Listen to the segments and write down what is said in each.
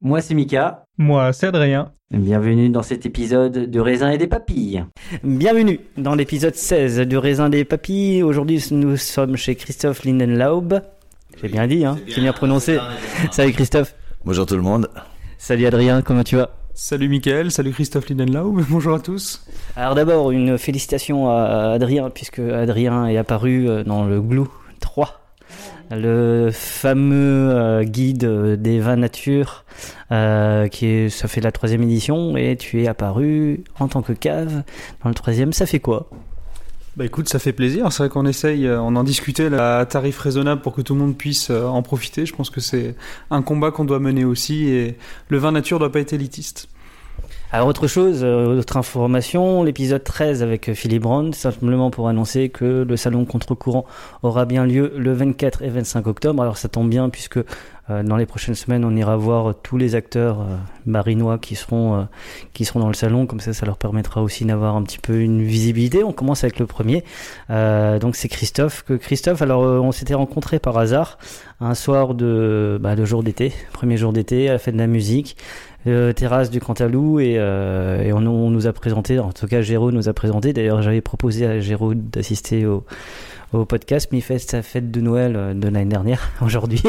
Moi c'est Mika. Moi, c'est Adrien. Bienvenue dans cet épisode de Raisin et des Papilles. Bienvenue dans l'épisode 16 de Raisin et des Papilles. Aujourd'hui, nous sommes chez Christophe Lindenlaub. J'ai bien dit, hein C'est bien prononcé. Salut Christophe. Bonjour tout le monde. Salut Adrien, comment tu vas? Salut Mickaël, salut Christophe Lidenlau, bonjour à tous. Alors d'abord, une félicitation à Adrien, puisque Adrien est apparu euh, dans le Glou 3, le fameux euh, guide euh, des vins nature, euh, qui ça fait la troisième édition, et tu es apparu en tant que cave dans le troisième. Ça fait quoi? Bah écoute, ça fait plaisir, c'est vrai qu'on essaye, on en discutait là, à tarif raisonnable pour que tout le monde puisse en profiter. Je pense que c'est un combat qu'on doit mener aussi, et le vin nature doit pas être élitiste. Alors autre chose, euh, autre information, l'épisode 13 avec euh, Philippe Brown, simplement pour annoncer que le salon contre-courant aura bien lieu le 24 et 25 octobre. Alors ça tombe bien puisque euh, dans les prochaines semaines on ira voir tous les acteurs marinois qui seront, qui seront dans le salon, comme ça ça leur permettra aussi d'avoir un petit peu une visibilité. On commence avec le premier, donc c'est Christophe. Christophe, alors on s'était rencontrés par hasard un soir de, bah, de jour d'été, premier jour d'été à la fête de la musique terrasse du Cantalou et, euh, et on, on nous a présenté, en tout cas Géraud nous a présenté, d'ailleurs j'avais proposé à Géraud d'assister au, au podcast, mais il fait sa fête de Noël euh, de l'année dernière, aujourd'hui,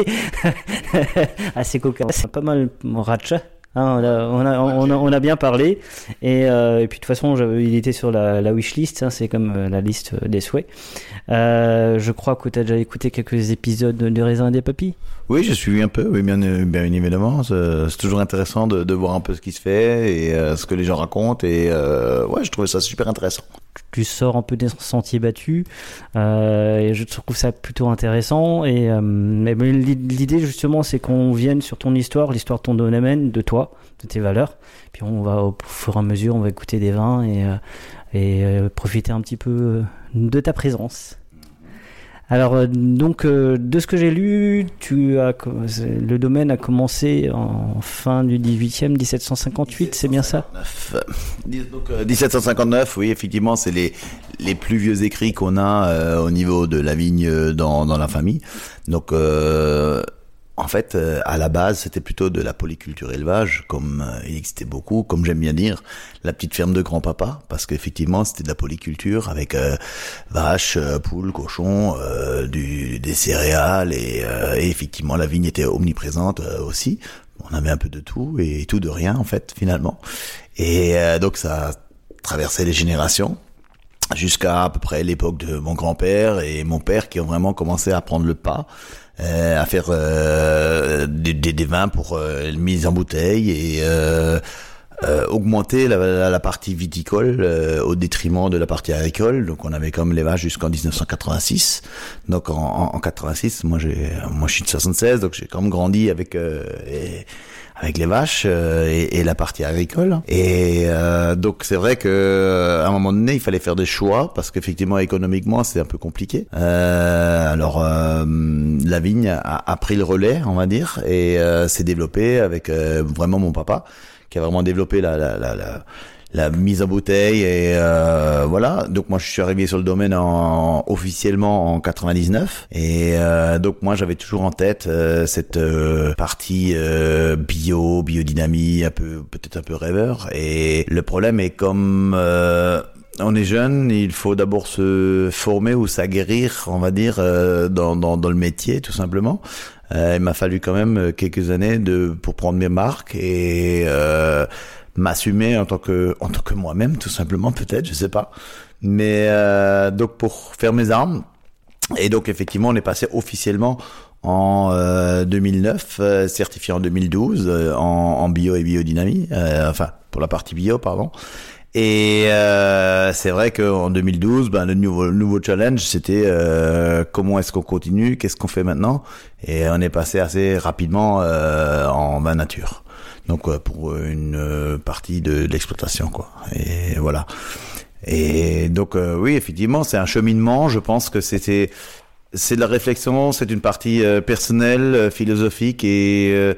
assez cocasse, pas mal ratcha. Hein, on, a, bien parlé et, euh, puis de toute façon il était sur la, la wishlist, hein, c'est comme euh, la liste des souhaits. Euh, je crois que tu as déjà écouté quelques épisodes de Raisin et des Papilles. Oui, j'ai suivi un peu, oui, bien, évidemment. C'est toujours intéressant de, de voir un peu ce qui se fait et ce que les gens racontent. Et ouais, je trouvais ça super intéressant. Tu sors un peu des sentiers battus euh, et je trouve ça plutôt intéressant et euh, l'idée justement c'est qu'on vienne sur ton histoire l'histoire de ton domaine de toi de tes valeurs puis on va au fur et à mesure on va écouter des vins et, euh, et euh, profiter un petit peu de ta présence alors euh, donc euh, de ce que j'ai lu, tu as le domaine a commencé en fin du 18e 1758, c'est bien ça? Neuf, euh, dix- donc, 1759, oui, effectivement, c'est les, les plus vieux écrits qu'on a au niveau de la vigne dans, dans la famille. Donc, en fait, euh, à la base, c'était plutôt de la polyculture élevage, comme euh, il existait beaucoup, comme j'aime bien dire, la petite ferme de grand-papa, parce qu'effectivement, c'était de la polyculture avec euh, vaches, euh, poules, cochons, euh, du, des céréales, et, et effectivement, la vigne était omniprésente aussi. On avait un peu de tout et tout de rien, en fait, finalement. Et donc, ça a traversé les générations jusqu'à à peu près l'époque de mon grand-père et mon père qui ont vraiment commencé à prendre le pas, à faire euh, des, des, des vins pour euh, mise en bouteille et euh, euh, augmenter la, la, la, partie viticole euh, au détriment de la partie agricole. Donc on avait comme les jusqu'en 1986. Donc en, en, en 86, moi j'ai, moi je suis de 76, donc j'ai quand même grandi avec euh, avec les vaches euh, et, et, la partie agricole. Et euh, donc c'est vrai que euh, à un moment donné, il fallait faire des choix parce qu'effectivement économiquement c'est un peu compliqué. Alors la vigne a, a, pris le relais, on va dire, et s'est développée avec vraiment mon papa qui a vraiment développé la, la, la, la la mise en bouteille et euh, voilà. Donc moi je suis arrivé sur le domaine en, officiellement en 99 et euh, donc moi j'avais toujours en tête euh, cette euh, partie euh, bio biodynamie un peu peut-être un peu rêveur. Et le problème est comme euh, on est jeune, il faut d'abord se former ou s'aguerrir, on va dire, dans, dans, dans, le métier, tout simplement. Il m'a fallu quand même quelques années de pour prendre mes marques et m'assumer en tant que en tant que moi-même tout simplement peut-être je sais pas. Mais euh, donc pour faire mes armes et donc effectivement on est passé officiellement en euh, 2009 euh, certifié en 2012 euh, en, en, bio et biodynamie euh, enfin pour la partie bio pardon et c'est vrai qu'en 2012, ben, le nouveau, le nouveau challenge, c'était comment est-ce qu'on continue, qu'est-ce qu'on fait maintenant, et on est passé assez rapidement en vin nature. Donc pour une partie de, de l'exploitation quoi. Et voilà. Et donc euh, oui effectivement c'est un cheminement. Je pense que c'était c'est de la réflexion c'est une partie euh, personnelle euh, philosophique et euh,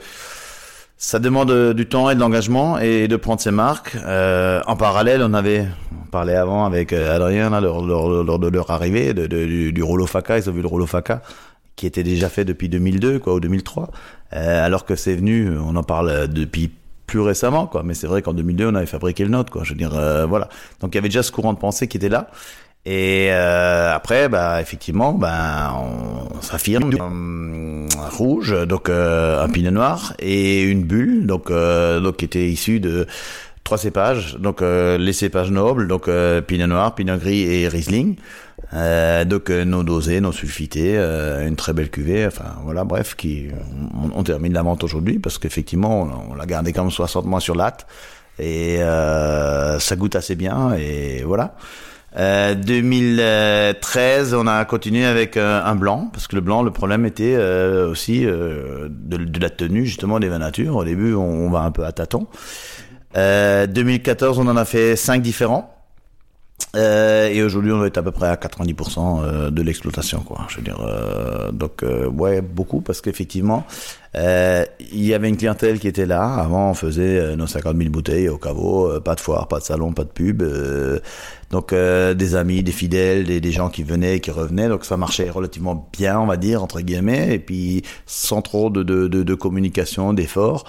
ça demande du temps et de l'engagement et de prendre ses marques. en parallèle, on avait on parlait avant avec Adrien là, lors, de leur arrivée du, du ils ont vu le Rollo Faca qui était déjà fait depuis 2002 quoi ou 2003 euh, alors que c'est venu on en parle depuis plus récemment quoi. Mais c'est vrai qu'en 2002 on avait fabriqué le nôtre quoi. Je veux dire euh, voilà. Donc il y avait déjà ce courant de pensée qui était là et euh, après bah effectivement ben on, s'affirme. Un rouge donc euh, un pinot noir et une bulle donc euh, donc qui était issue de trois cépages. Donc les cépages nobles donc pinot noir pinot gris et riesling. Euh, donc euh, non dosé, non sulfité, euh, une très belle cuvée, enfin voilà, bref, qui on, on termine la vente aujourd'hui parce qu'effectivement on, l'a gardé quand même 60 mois sur latte et euh, ça goûte assez bien et voilà. 2013, on a continué avec un blanc parce que le blanc, le problème était aussi de, de, la tenue justement des vins nature. Au début, on, on va un peu à tâtons. 2014, on en a fait cinq différents. Euh, et aujourd'hui, on est à peu près à 90% de l'exploitation, quoi. Je veux dire, euh, donc euh, ouais, beaucoup parce qu'effectivement, il y avait une clientèle qui était là. Avant, on faisait nos 50 000 bouteilles au caveau, pas de foire, pas de salon, pas de pub. donc des amis, des fidèles, des, gens qui venaient, qui revenaient. Donc ça marchait relativement bien, on va dire entre guillemets, et puis sans trop de, de, de communication, d'efforts.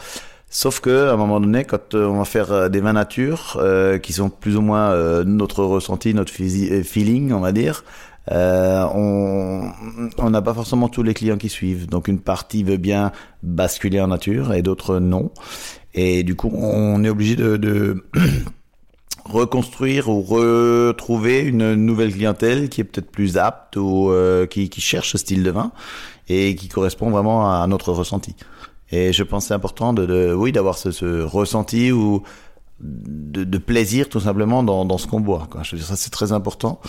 Sauf que à un moment donné, quand euh, on va faire euh, des vins nature, euh, qui sont plus ou moins euh, notre ressenti, notre feeling, on va dire, euh, on n'a pas forcément tous les clients qui suivent. Donc une partie veut bien basculer en nature et d'autres non. Et du coup, on est obligé de, de reconstruire ou retrouver une nouvelle clientèle qui est peut-être plus apte ou euh, qui, qui cherche ce style de vin et qui correspond vraiment à notre ressenti. Et je pense c'est important de, de, oui, d'avoir ce, ce, ressenti ou de, de, plaisir tout simplement dans, dans ce qu'on boit. Quoi. Je veux dire, ça c'est très important.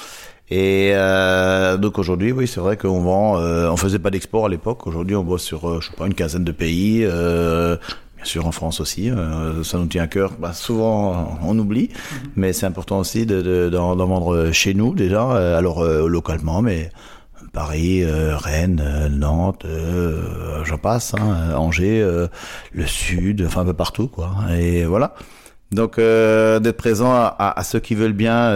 Et euh, donc aujourd'hui, oui, c'est vrai qu'on vend. Euh, on faisait pas d'export à l'époque. Aujourd'hui, on bosse sur, euh, je sais pas, une quinzaine de pays. Euh, bien sûr, en France aussi. Ça nous tient à cœur. Bah, souvent, on oublie, mm-hmm. mais c'est important aussi de, de, d'en, d'en vendre chez nous déjà. Alors localement, mais Paris, euh, Rennes, euh, Nantes, euh, j'en passe, hein, Angers, euh, le Sud, enfin un peu partout, quoi. Et voilà. Donc euh, d'être présent à, à, ceux qui veulent bien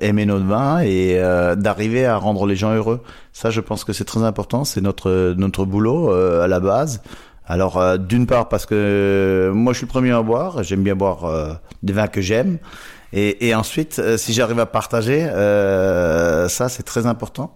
aimer notre vin et d'arriver à rendre les gens heureux. Ça, je pense que c'est très important. C'est notre notre boulot à la base. Alors d'une part parce que moi je suis le premier à boire, j'aime bien boire des vins que j'aime. Et, et, ensuite, si j'arrive à partager, ça c'est très important.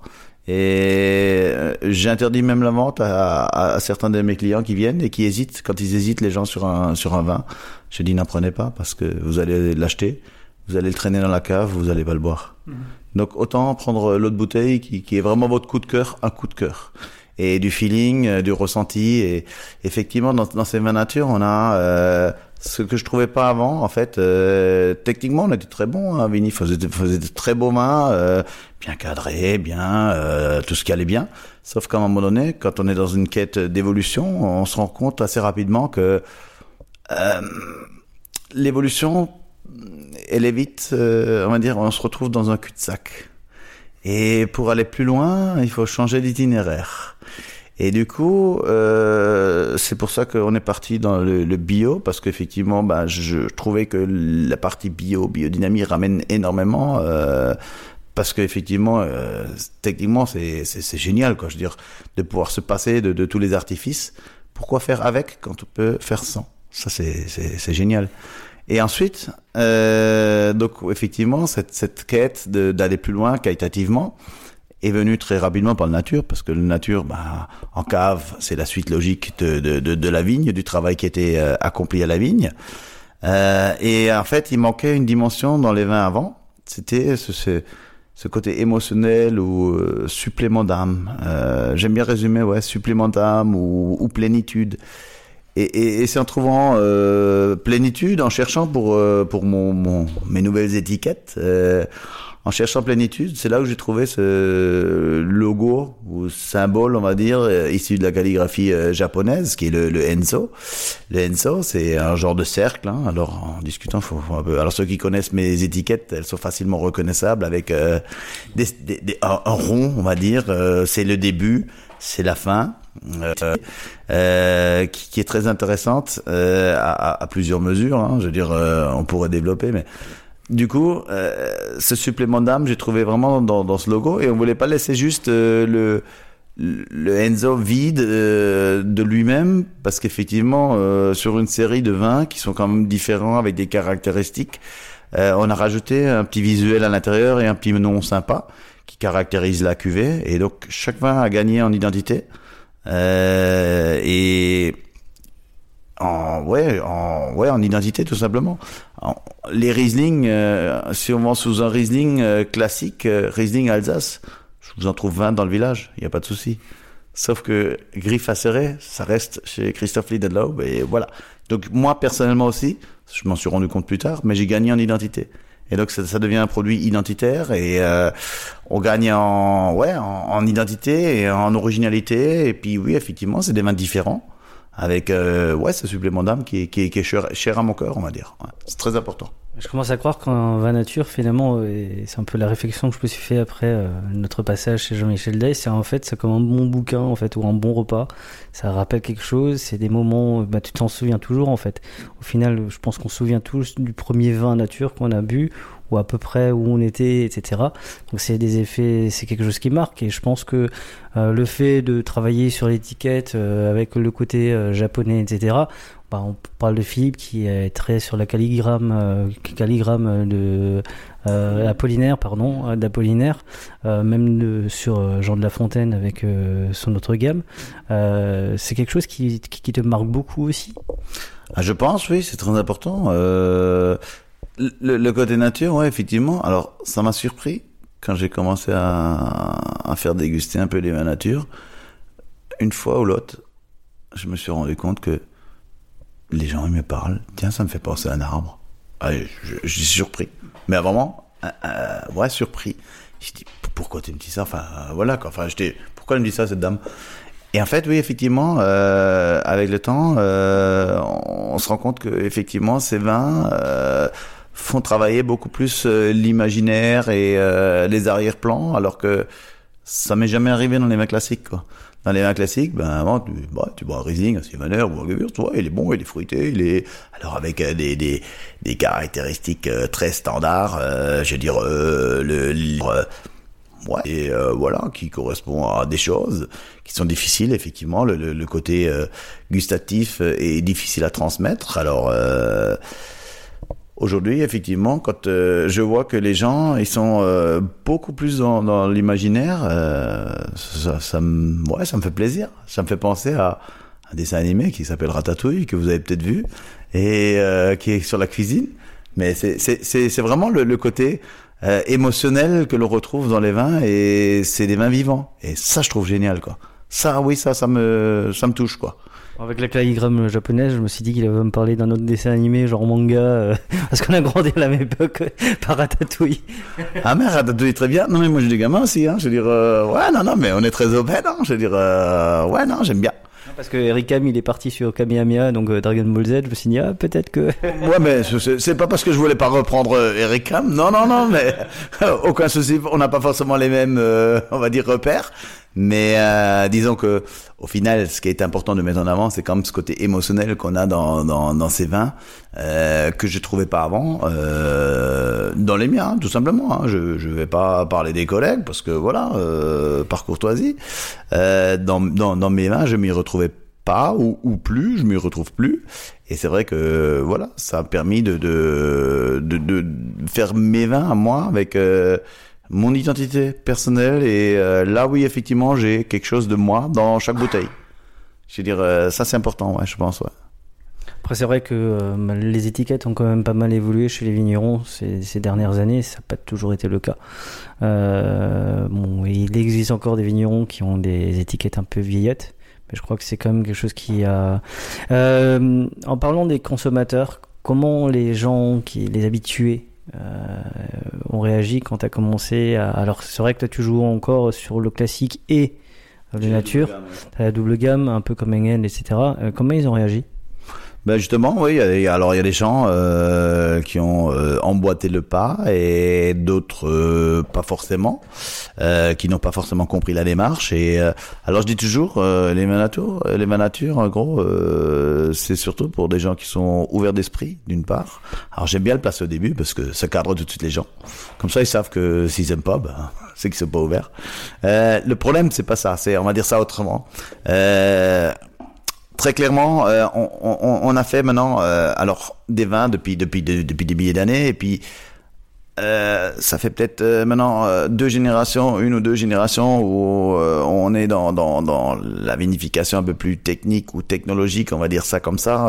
Et euh, j'interdis même la vente à, à, à, certains de mes clients qui viennent et qui hésitent. Quand ils hésitent, les gens sur un sur un vin, je dis n'apprenez pas parce que vous allez l'acheter, vous allez le traîner dans la cave, vous allez pas le boire. Mmh. Donc autant prendre l'autre bouteille qui, qui est vraiment votre coup de cœur, un coup de cœur et du feeling, euh, du ressenti. Et effectivement, dans, dans ces vins nature, on a euh, ce que je trouvais pas avant, en fait, euh, techniquement, on était très bon. Hein, Vini faisait, faisait de très beaux mains, euh, bien cadré, bien, euh, tout ce qui allait bien. Sauf qu'à un moment donné, quand on est dans une quête d'évolution, on se rend compte assez rapidement que euh, l'évolution, elle est vite, euh, on va dire, on se retrouve dans un cul-de-sac. Et pour aller plus loin, il faut changer d'itinéraire. Et du coup, euh, c'est pour ça qu'on est parti dans le, le bio, parce qu'effectivement, bah, je trouvais que la partie bio, biodynamie ramène énormément, euh, parce qu'effectivement, euh, techniquement, c'est génial, quoi. Je veux dire, de pouvoir se passer de, de tous les artifices. Pourquoi faire avec quand on peut faire sans? Ça, c'est génial. Et ensuite, euh, donc effectivement, cette, cette quête d'aller plus loin qualitativement est venue très rapidement par la nature, parce que la nature, bah, en cave, c'est la suite logique de, de, de, de la vigne, du travail qui était euh, accompli à la vigne. Euh, et en fait, il manquait une dimension dans les vins avant, c'était ce, ce, ce côté émotionnel ou euh, supplément d'âme. Euh, J'aime bien résumer, ouais, supplément d'âme ou, ou plénitude. Et, et, et c'est en trouvant euh, plénitude, en cherchant pour euh, pour mon, mon mes nouvelles étiquettes, en cherchant plénitude, c'est là où j'ai trouvé ce logo ou symbole, on va dire, euh, issu de la calligraphie euh, japonaise, qui est le, le Enso. Le Enso, c'est un genre de cercle. Hein. Alors en discutant, faut, faut un peu. Alors ceux qui connaissent mes étiquettes, elles sont facilement reconnaissables avec euh, des, des- des- un, rond, on va dire. euh, c'est le début, c'est la fin. Euh, euh, qui, qui est très intéressante euh, à, à- à plusieurs mesures. Hein. Je veux dire, euh, on pourrait développer, mais du coup, euh, ce supplément d'âme, j'ai trouvé vraiment dans, dans ce logo, et on voulait pas laisser juste euh, le le Enzo vide euh, de lui-même, parce qu'effectivement, euh, sur une série de vins qui sont quand même différents avec des caractéristiques, euh, on a rajouté un petit visuel à l'intérieur et un petit nom sympa qui caractérise la cuvée, et donc chaque vin a gagné en identité. Euh, et en ouais en ouais en identité tout simplement En- les Riesling euh, si on vend sous un Riesling euh, classique euh, Riesling Alsace je vous en trouve 20 dans le village il y a pas de souci. Sauf que Griffe Acéré ça reste chez Christophe Liedenlaub et voilà. Donc moi personnellement aussi je m'en suis rendu compte plus tard mais j'ai gagné en identité. Et donc ça, ça devient un produit identitaire et euh, on gagne en ouais en, en identité et en originalité. Et puis oui effectivement c'est des vins différents avec euh, ouais ce supplément d'âme qui est, cher, à mon cœur on va dire. C'est très important Je commence à croire qu'un vin nature, finalement, euh, c'est un peu la réflexion que je me suis fait après euh, notre passage chez Jean-Michel Day, c'est en fait, c'est comme un bon bouquin, en fait, ou un bon repas. Ça rappelle quelque chose, c'est des moments, bah, tu t'en souviens toujours, en fait. Au final, je pense qu'on se souvient tous du premier vin nature qu'on a bu, ou à peu près où on était, etc. Donc c'est des effets, c'est quelque chose qui marque, et je pense que euh, le fait de travailler sur l'étiquette euh, avec le côté euh, japonais, etc., on parle de Philippe qui est très sur la calligramme, euh, calligramme de euh, pardon, euh, d'Apollinaire, euh, même sur Jean de La Fontaine avec son autre gamme. C'est quelque chose qui, te marque beaucoup aussi? Ah, je pense oui c'est très important le, côté nature ouais effectivement alors ça m'a surpris quand j'ai commencé à, faire déguster un peu les nature une fois ou l'autre je me suis rendu compte que les gens ils me parlent. Tiens ça me fait penser à un arbre. Ah, je, je, je suis surpris. Mais vraiment euh, ouais surpris. Je dis pourquoi tu me dis ça? Enfin voilà quoi. Enfin j'étais pourquoi elle me dit ça cette dame? Et en fait, oui, effectivement, euh, avec le temps, euh, on se rend compte que effectivement, ces vins euh, font travailler beaucoup plus euh, l'imaginaire et euh, les arrière-plans, alors que ça m'est jamais arrivé dans les vins classiques. Quoi. Dans les vins classiques, ben avant, tu, bah, bois un Riesling, un Sylvaner ou un Gewürz, ouais, il est bon, il est fruité, il est alors avec euh, des, des, des caractéristiques euh, très standards. euh, je veux dire, euh, le, le Ouais, et voilà, qui correspond à des choses qui sont difficiles, effectivement. Le, le, côté gustatif est difficile à transmettre. Alors, aujourd'hui, effectivement, quand euh, je vois que les gens, ils sont euh, beaucoup plus dans, dans l'imaginaire, euh, ça, ça, me, ouais, ça me fait plaisir. Ça me fait penser à un dessin animé qui s'appelle Ratatouille, que vous avez peut-être vu, et euh, qui est sur la cuisine. Mais c'est vraiment le, le côté euh, émotionnel que l'on retrouve dans les vins et c'est des vins vivants et ça je trouve génial quoi ça oui ça ça me ça me touche quoi Avec la calligramme japonaise, je me suis dit qu'il allait me parler d'un autre dessin animé, genre manga, euh, parce qu'on a grandi à la même époque par Ratatouille. Ah mais Ratatouille très bien. Non mais moi j'ai des gamins aussi. Hein. Je veux dire, euh, ouais non non mais on est très open. Hein. Je veux dire, euh, ouais non j'aime bien. Parce que Eric Ham, il est parti sur Kamehameha, donc euh, Dragon Ball Z. Je me suis dit, ah, peut-être que. ouais, mais c'est pas parce que je voulais pas reprendre Eric Ham. Non, non, non, mais aucun souci. On n'a pas forcément les mêmes, on va dire, repères. Mais euh, disons que au final, ce qui est important de mettre en avant, c'est quand même ce côté émotionnel qu'on a dans, dans, dans ces vins euh, que je trouvais pas avant euh, dans les miens, hein, tout simplement. Hein. Je je vais pas parler des collègues parce que voilà, euh, par courtoisie, euh, dans, dans dans mes vins, je m'y retrouvais pas ou, ou plus, je m'y retrouve plus. Et c'est vrai que voilà, ça a permis de de de, de faire mes vins à moi avec euh, mon identité personnelle et euh, là oui effectivement j'ai quelque chose de moi dans chaque bouteille. Je veux dire euh, ça c'est important je pense. Après, c'est vrai que euh, les étiquettes ont quand même pas mal évolué chez les vignerons ces, dernières années. Ça n'a pas toujours été le cas. Il existe encore des vignerons qui ont des étiquettes un peu vieillettes. Mais je crois que c'est quand même quelque chose qui a. En parlant des consommateurs, comment les gens, qui, les habitués, euh, ont réagi quand tu as commencé à... Alors, c'est vrai que toi, tu joues encore sur le classique et le nature, t'as la double gamme, un peu comme Engel, etc. Euh, comment ils ont réagi? Ben justement, oui. Alors il y a des gens euh, qui ont euh, emboîté le pas et d'autres euh, pas forcément, euh, qui n'ont pas forcément compris la démarche. Et euh, alors je dis toujours, euh, les vins nature, les vins nature, en gros, c'est surtout pour des gens qui sont ouverts d'esprit, d'une part. Alors j'aime bien le placer au début parce que ça cadre tout de suite les gens. Comme ça, ils savent que s'ils aiment pas, ben, c'est qu'ils sont pas ouverts. Le problème, c'est pas ça. C'est, on va dire ça autrement. Très clairement, euh, on, on, on a fait maintenant euh, alors des vins depuis depuis de- depuis des milliers d'années et puis euh, ça fait peut-être euh, maintenant euh, deux générations, une ou deux générations où euh, on est dans, dans dans la vinification un peu plus technique ou technologique, on va dire ça comme ça.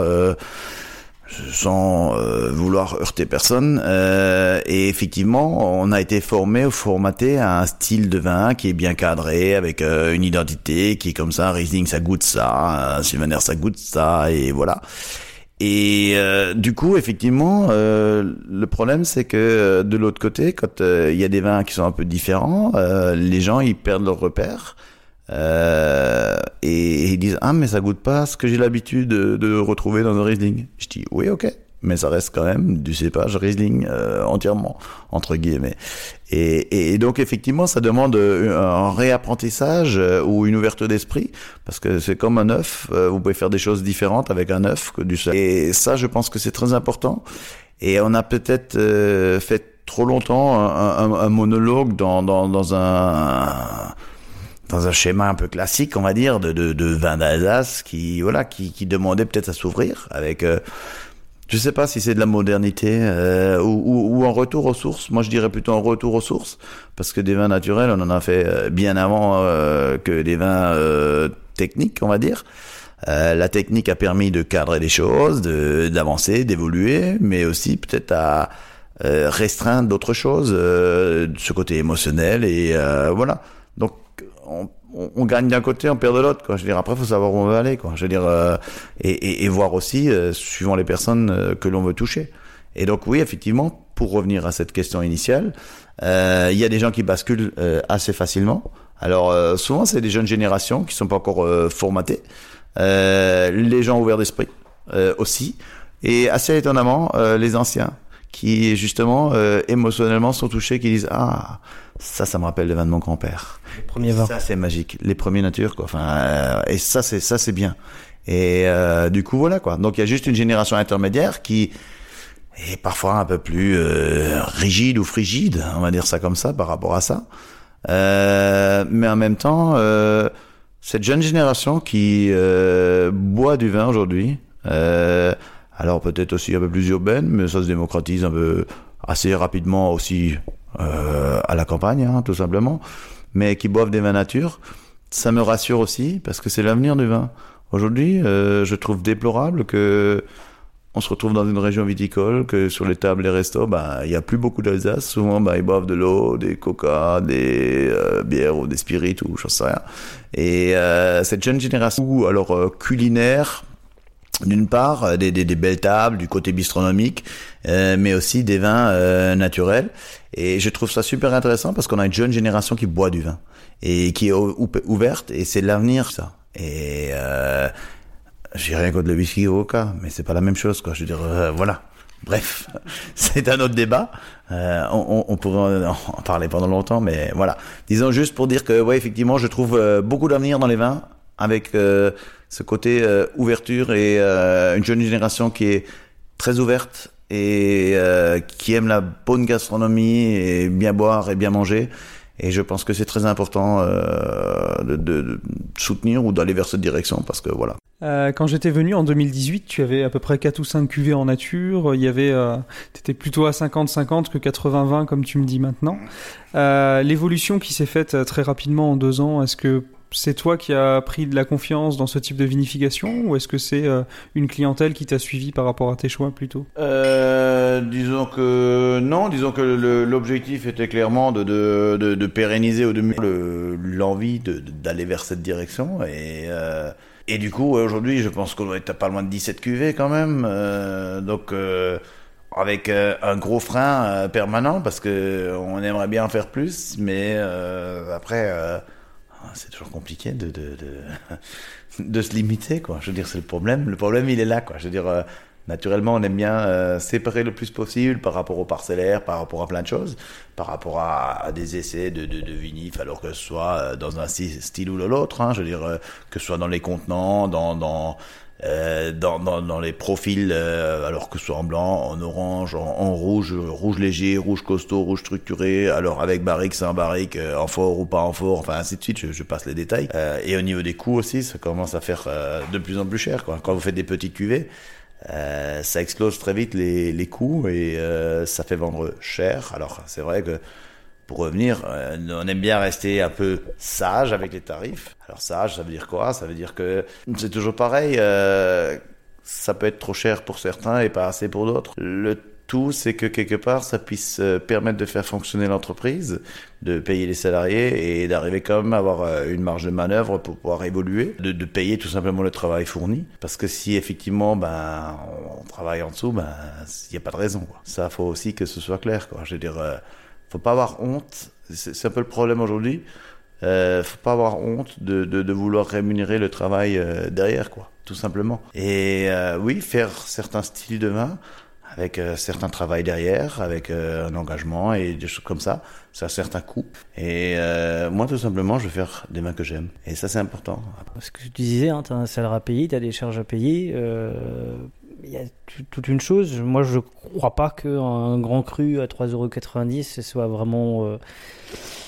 Euh, sans euh, vouloir heurter personne. Euh, et effectivement, on a été formé ou formaté à un style de vin qui est bien cadré, avec euh, une identité qui est comme ça. Un Riesling, ça goûte ça. Un Sylvaner, ça goûte ça. Et voilà. Et euh, du coup, effectivement, euh, le problème, c'est que euh, de l'autre côté, quand euh, il y a des vins qui sont un peu différents, euh, les gens, ils perdent leur repère. Euh, et ils disent ah mais ça goûte pas ce que j'ai l'habitude de, de retrouver dans un Riesling. Je dis oui ok, mais ça reste quand même du cépage Riesling euh, entièrement entre guillemets. Et, et, donc effectivement ça demande euh, un réapprentissage euh, ou une ouverture d'esprit parce que c'est comme un œuf, euh, vous pouvez faire des choses différentes avec un œuf que du sel. Et ça je pense que c'est très important. Et on a peut-être euh, fait trop longtemps un, un- un monologue dans, dans, dans un dans un schéma un peu classique, on va dire, de, de, de vin d'Alsace qui, voilà, qui, qui demandait peut-être à s'ouvrir avec, euh, je sais pas si c'est de la modernité euh, ou, ou, ou un retour aux sources. Moi, je dirais plutôt un retour aux sources parce que des vins naturels, on en a fait euh, bien avant euh, que des vins euh, techniques, on va dire. Euh, la technique a permis de cadrer les choses, de d'avancer, d'évoluer, mais aussi peut-être à restreindre d'autres choses, de ce côté émotionnel et voilà. Donc on, on- on gagne d'un côté, on perd de l'autre. Quoi. Je veux dire, après, faut savoir où on veut aller. Quoi. Je veux dire, euh, et, et, et voir aussi, euh, suivant les personnes euh, que l'on veut toucher. Et donc, oui, effectivement, pour revenir à cette question initiale, euh, il y a des gens qui basculent euh, assez facilement. Alors, euh, souvent, c'est des jeunes générations qui sont pas encore formatées. Les gens ouverts d'esprit aussi. Et assez étonnamment, les anciens qui justement émotionnellement sont touchés, qui disent ah ça ça me rappelle le vin de mon grand-père. Premier vin. Ça c'est magique, les premiers natures quoi. Enfin euh, et ça c'est ça c'est bien. Et euh, du coup voilà quoi. Donc il y a juste une génération intermédiaire qui est parfois un peu plus euh, rigide ou frigide, on va dire ça comme ça par rapport à ça. Euh, mais en même temps, euh, cette jeune génération qui euh, boit du vin aujourd'hui, euh, alors peut-être aussi un peu plus urbaine, mais ça se démocratise un peu assez rapidement aussi euh, à la campagne, hein, tout simplement, mais qui boivent des vins nature, ça me rassure aussi parce que c'est l'avenir du vin. Aujourd'hui, euh, je trouve déplorable que on se retrouve dans une région viticole que sur les tables et restos, bah, il y a plus beaucoup d'Alsace. Souvent, bah, ils boivent de l'eau, des coca, des euh, bières ou des spirites ou je sais rien. Et euh, cette jeune génération, alors euh, culinaire, d'une part, euh, des, des, des, belles tables, du côté bistronomique, mais aussi des vins euh, naturels. Et je trouve ça super intéressant parce qu'on a une jeune génération qui boit du vin et qui est ouverte et c'est l'avenir ça. Et euh, j'ai rien contre le whisky au coca, mais c'est pas la même chose quoi. Je veux dire, euh, voilà. Bref, c'est un autre débat. Euh, on, on, pourrait en parler pendant longtemps, mais voilà. Disons juste pour dire que, ouais, effectivement, je trouve beaucoup d'avenir dans les vins avec ce côté euh, ouverture et euh, une jeune génération qui est très ouverte et euh, qui aime la bonne gastronomie et bien boire et bien manger. Et je pense que c'est très important euh, de, de, soutenir ou d'aller vers cette direction parce que voilà. Euh, quand j'étais venu en 2018, tu avais à peu près 4 ou 5 cuvées en nature. Il y avait, euh, t'étais plutôt à 50-50 que 80-20 comme tu me dis maintenant. L'évolution qui s'est faite très rapidement en deux ans, est-ce que c'est toi qui as pris de la confiance dans ce type de vinification ou est-ce que c'est euh, une clientèle qui t'a suivi par rapport à tes choix plutôt? Euh, Disons que non, disons que l'objectif était clairement de, de, de, de, pérenniser ou de l'envie d'aller vers cette direction et euh, du coup aujourd'hui je pense qu'on doit être pas loin de 17 cuvées quand même donc avec un gros frein permanent parce que on aimerait bien en faire plus mais après c'est toujours compliqué de, de, de, de, se limiter, quoi. Je veux dire, c'est le problème. Le problème, il est là, quoi. Je veux dire, euh, naturellement, on aime bien euh, séparer le plus possible par rapport au parcellaire, par rapport à plein de choses, par rapport à, des essais de, de, vinif, alors que ce soit euh, dans un style ou l'autre, hein, je veux dire, que ce soit dans les contenants, dans euh, dans, dans, dans, les profils, euh, alors que ce soit en blanc, en orange, en, rouge, rouge léger, rouge costaud, rouge structuré, alors avec barrique, sans barrique, euh, en fort ou pas en fort, enfin ainsi de suite, je, je passe les détails. Euh, et au niveau des coûts aussi, ça commence à faire euh, de plus en plus cher. Quoi. Quand vous faites des petites cuvées, ça explose très vite les, les coûts et ça fait vendre cher. Alors c'est vrai que pour revenir, euh, on aime bien rester un peu sage avec les tarifs. Alors sage, ça veut dire quoi? Ça veut dire que c'est toujours pareil. Euh, ça peut être trop cher pour certains et pas assez pour d'autres. Le tout, c'est que quelque part, ça puisse euh, permettre de faire fonctionner l'entreprise, de payer les salariés et d'arriver quand même à avoir euh, une marge de manœuvre pour pouvoir évoluer, de, de payer tout simplement le travail fourni. Parce que si effectivement, ben, on travaille en dessous, ben, il n'y a pas de raison. Quoi. Ça, faut aussi que ce soit clair. Quoi. Je veux dire. Euh, faut pas avoir honte. C'est un peu le problème aujourd'hui. Euh, faut pas avoir honte de, de, de, vouloir rémunérer le travail euh, derrière, quoi, tout simplement. Et euh, oui, faire certains styles de vin avec euh, certains travail derrière, avec euh, un engagement et des choses comme ça, ça a certains coûts. Et euh, moi, tout simplement, je vais faire des vins que j'aime. Et ça, c'est important. Ce que tu disais, hein, tu as un salaire à payer, tu as des charges à payer il y a toute une chose. Moi, je crois pas qu'un grand cru à 3,90€ ce soit vraiment, euh,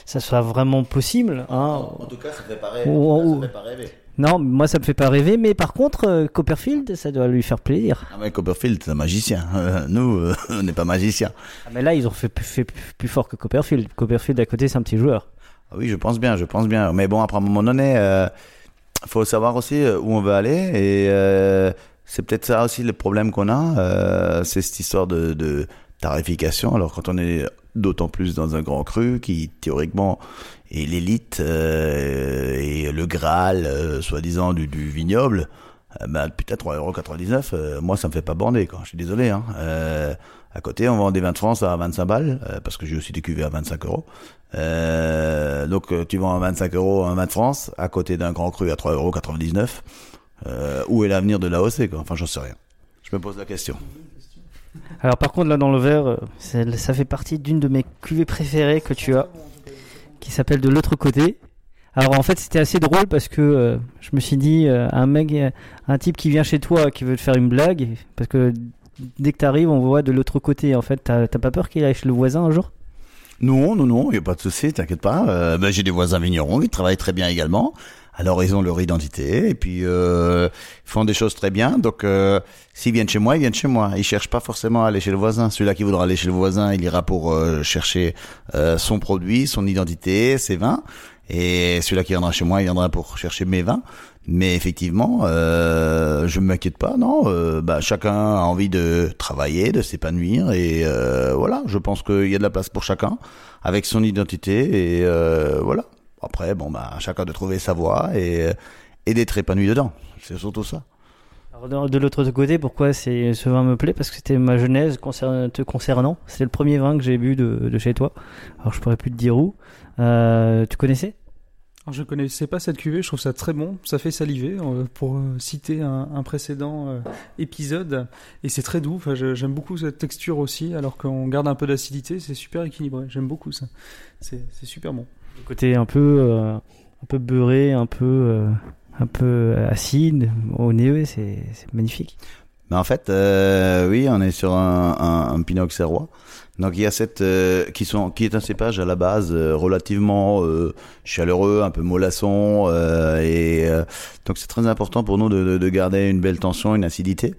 ça soit vraiment possible. Hein. En, tout cas, ça fait. Ou, ça fait pas rêver. Non, moi ça me fait pas rêver, mais par contre, euh, Copperfield, ça doit lui faire plaisir. Ah mais Copperfield, c'est un magicien. Euh, nous, euh, on n'est pas magicien. Ah, mais là, ils ont fait, fait plus fort que Copperfield. Copperfield à côté, c'est un petit joueur. Ah oui, je pense bien, je pense bien. Mais bon, après à un moment donné, euh, faut savoir aussi où on veut aller et c'est peut-être ça aussi le problème qu'on a, euh, c'est cette histoire de, de, tarification. Alors quand on est d'autant plus dans un grand cru qui théoriquement est l'élite euh, et le Graal, euh, soi-disant du, du, vignoble, euh, ben putain 3,99€, euh, moi ça me fait pas bander quoi. Je suis désolé. Hein. Euh, à côté, on vend des vins de France à 25 balles parce que j'ai aussi des cuvées à 25 euros. donc tu vends à 25 euros un vin de France à côté d'un grand cru à 3,99€. Euh, où est l'avenir de l'AOC Enfin, j'en sais rien. Je me pose la question. Alors, par contre, là, dans le verre, ça fait partie d'une de mes cuvées préférées que tu as, qui s'appelle De l'autre côté. Alors, en fait, c'était assez drôle parce que euh, je me suis dit, euh, un mec, un type qui vient chez toi, qui veut te faire une blague, parce que dès que tu arrives, on voit de l'autre côté. En fait, t'as pas peur qu'il aille chez le voisin un jour? Non, non, non, il n'y a pas de souci, t'inquiète pas. Ben, J'ai des voisins vignerons, ils travaillent très bien également. Alors ils ont leur identité et puis euh, ils font des choses très bien. Donc euh, s'ils viennent chez moi, ils viennent chez moi. Ils cherchent pas forcément à aller chez le voisin. Celui-là qui voudra aller chez le voisin, il ira pour euh, chercher euh, son produit, son identité, ses vins. Et celui-là qui viendra chez moi, il viendra pour chercher mes vins. Mais effectivement, euh, je m'inquiète pas, non. Euh, bah, chacun a envie de travailler, de s'épanouir, et euh, voilà. Je pense qu'il y a de la place pour chacun, avec son identité, et euh, voilà. Après, bon, bah, chacun de trouver sa voie et, et d'être épanoui dedans. C'est surtout ça. Alors, de, l'autre côté, pourquoi ce vin me plaît? Parce que c'était ma genèse concernant, te concernant. C'est le premier vin que j'ai bu de, de chez toi. Alors je pourrais plus te dire où. Euh, tu connaissais? Je connaissais pas cette cuvée, je trouve ça très bon, ça fait saliver euh, pour euh, citer un, un précédent euh, épisode et c'est très doux. Enfin, j'aime beaucoup cette texture aussi, alors qu'on garde un peu d'acidité, c'est super équilibré. J'aime beaucoup ça. C'est super bon. Le côté un peu, euh, un peu beurré, un peu, euh, un peu acide au nez, c'est, magnifique. Mais en fait, euh, oui, on est sur un, un, un Pinot. Donc il y a cette euh, qui sont qui est un cépage à la base euh, relativement euh, chaleureux, un peu mollasson euh, et euh, donc c'est très important pour nous de, de, de garder une belle tension, une acidité.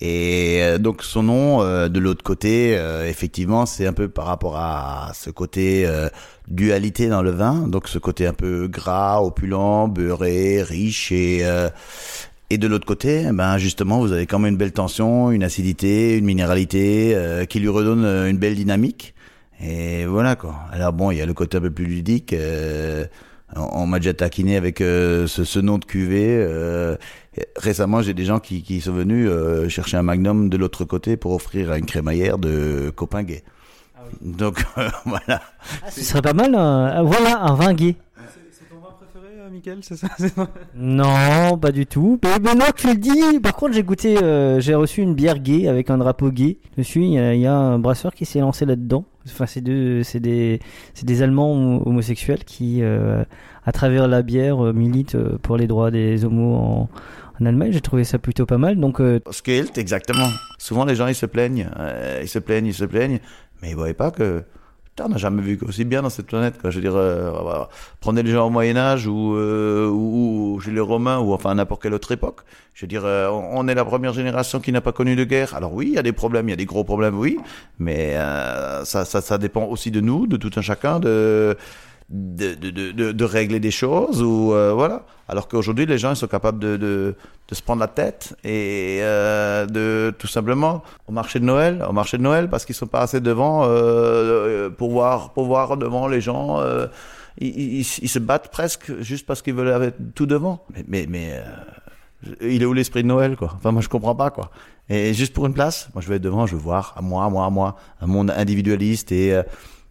Et euh, donc son nom de l'autre côté, effectivement, c'est un peu par rapport à ce côté dualité dans le vin, donc ce côté un peu gras, opulent, beurré, riche et et de l'autre côté, ben justement, vous avez quand même une belle tension, une acidité, une minéralité euh, qui lui redonne euh, une belle dynamique. Et voilà quoi. Alors bon, il y a le côté un peu plus ludique. euh, on on m'a déjà taquiné avec euh, ce, ce nom de cuvée. récemment, j'ai des gens qui, qui sont venus chercher un magnum de l'autre côté pour offrir à une crémaillère de copains gays. Donc voilà. Ce serait pas mal, voilà, un vin gay. C'est ton vin préféré, euh, Michael C'est ça Non, pas du tout. Mais maintenant que tu le dis, par contre, j'ai goûté, euh, j'ai reçu une bière gay avec un drapeau gay dessus. Il y a, il y a un brasseur qui s'est lancé là-dedans. Enfin, c'est deux, c'est des, c'est des Allemands homo- homosexuels qui, euh, à travers la bière, euh, militent pour les droits des homos en, en Allemagne. J'ai trouvé ça plutôt pas mal. Donc, euh, Skelt, exactement. Souvent, les gens, ils se plaignent. ils se plaignent, ils se plaignent. Mais ils voyaient pas que. On n'a jamais vu aussi bien dans cette planète. Quoi. Je veux dire, euh, prenez les gens au Moyen-Âge ou, euh, ou, ou chez les Romains ou enfin n'importe quelle autre époque. Je veux dire, euh, on on est la première génération qui n'a pas connu de guerre. Alors oui, il y a des problèmes, il y a des gros problèmes, oui. Mais euh, ça, ça, ça dépend aussi de nous, de tout un chacun, de. De, de, de, de, régler des choses ou euh, voilà alors qu'aujourd'hui les gens ils sont capables de, se prendre la tête et euh, de tout simplement au marché de Noël, au marché de Noël parce qu'ils sont pas assez devant euh, pour voir pour voir devant les gens. Euh, ils, ils, ils se battent presque juste parce qu'ils veulent avoir tout devant. Mais mais, mais euh, il est où l'esprit de Noël quoi? Enfin moi je comprends pas quoi. Et juste pour une place, moi je vais être devant, je veux voir à moi, à moi, à moi, un monde individualiste et euh,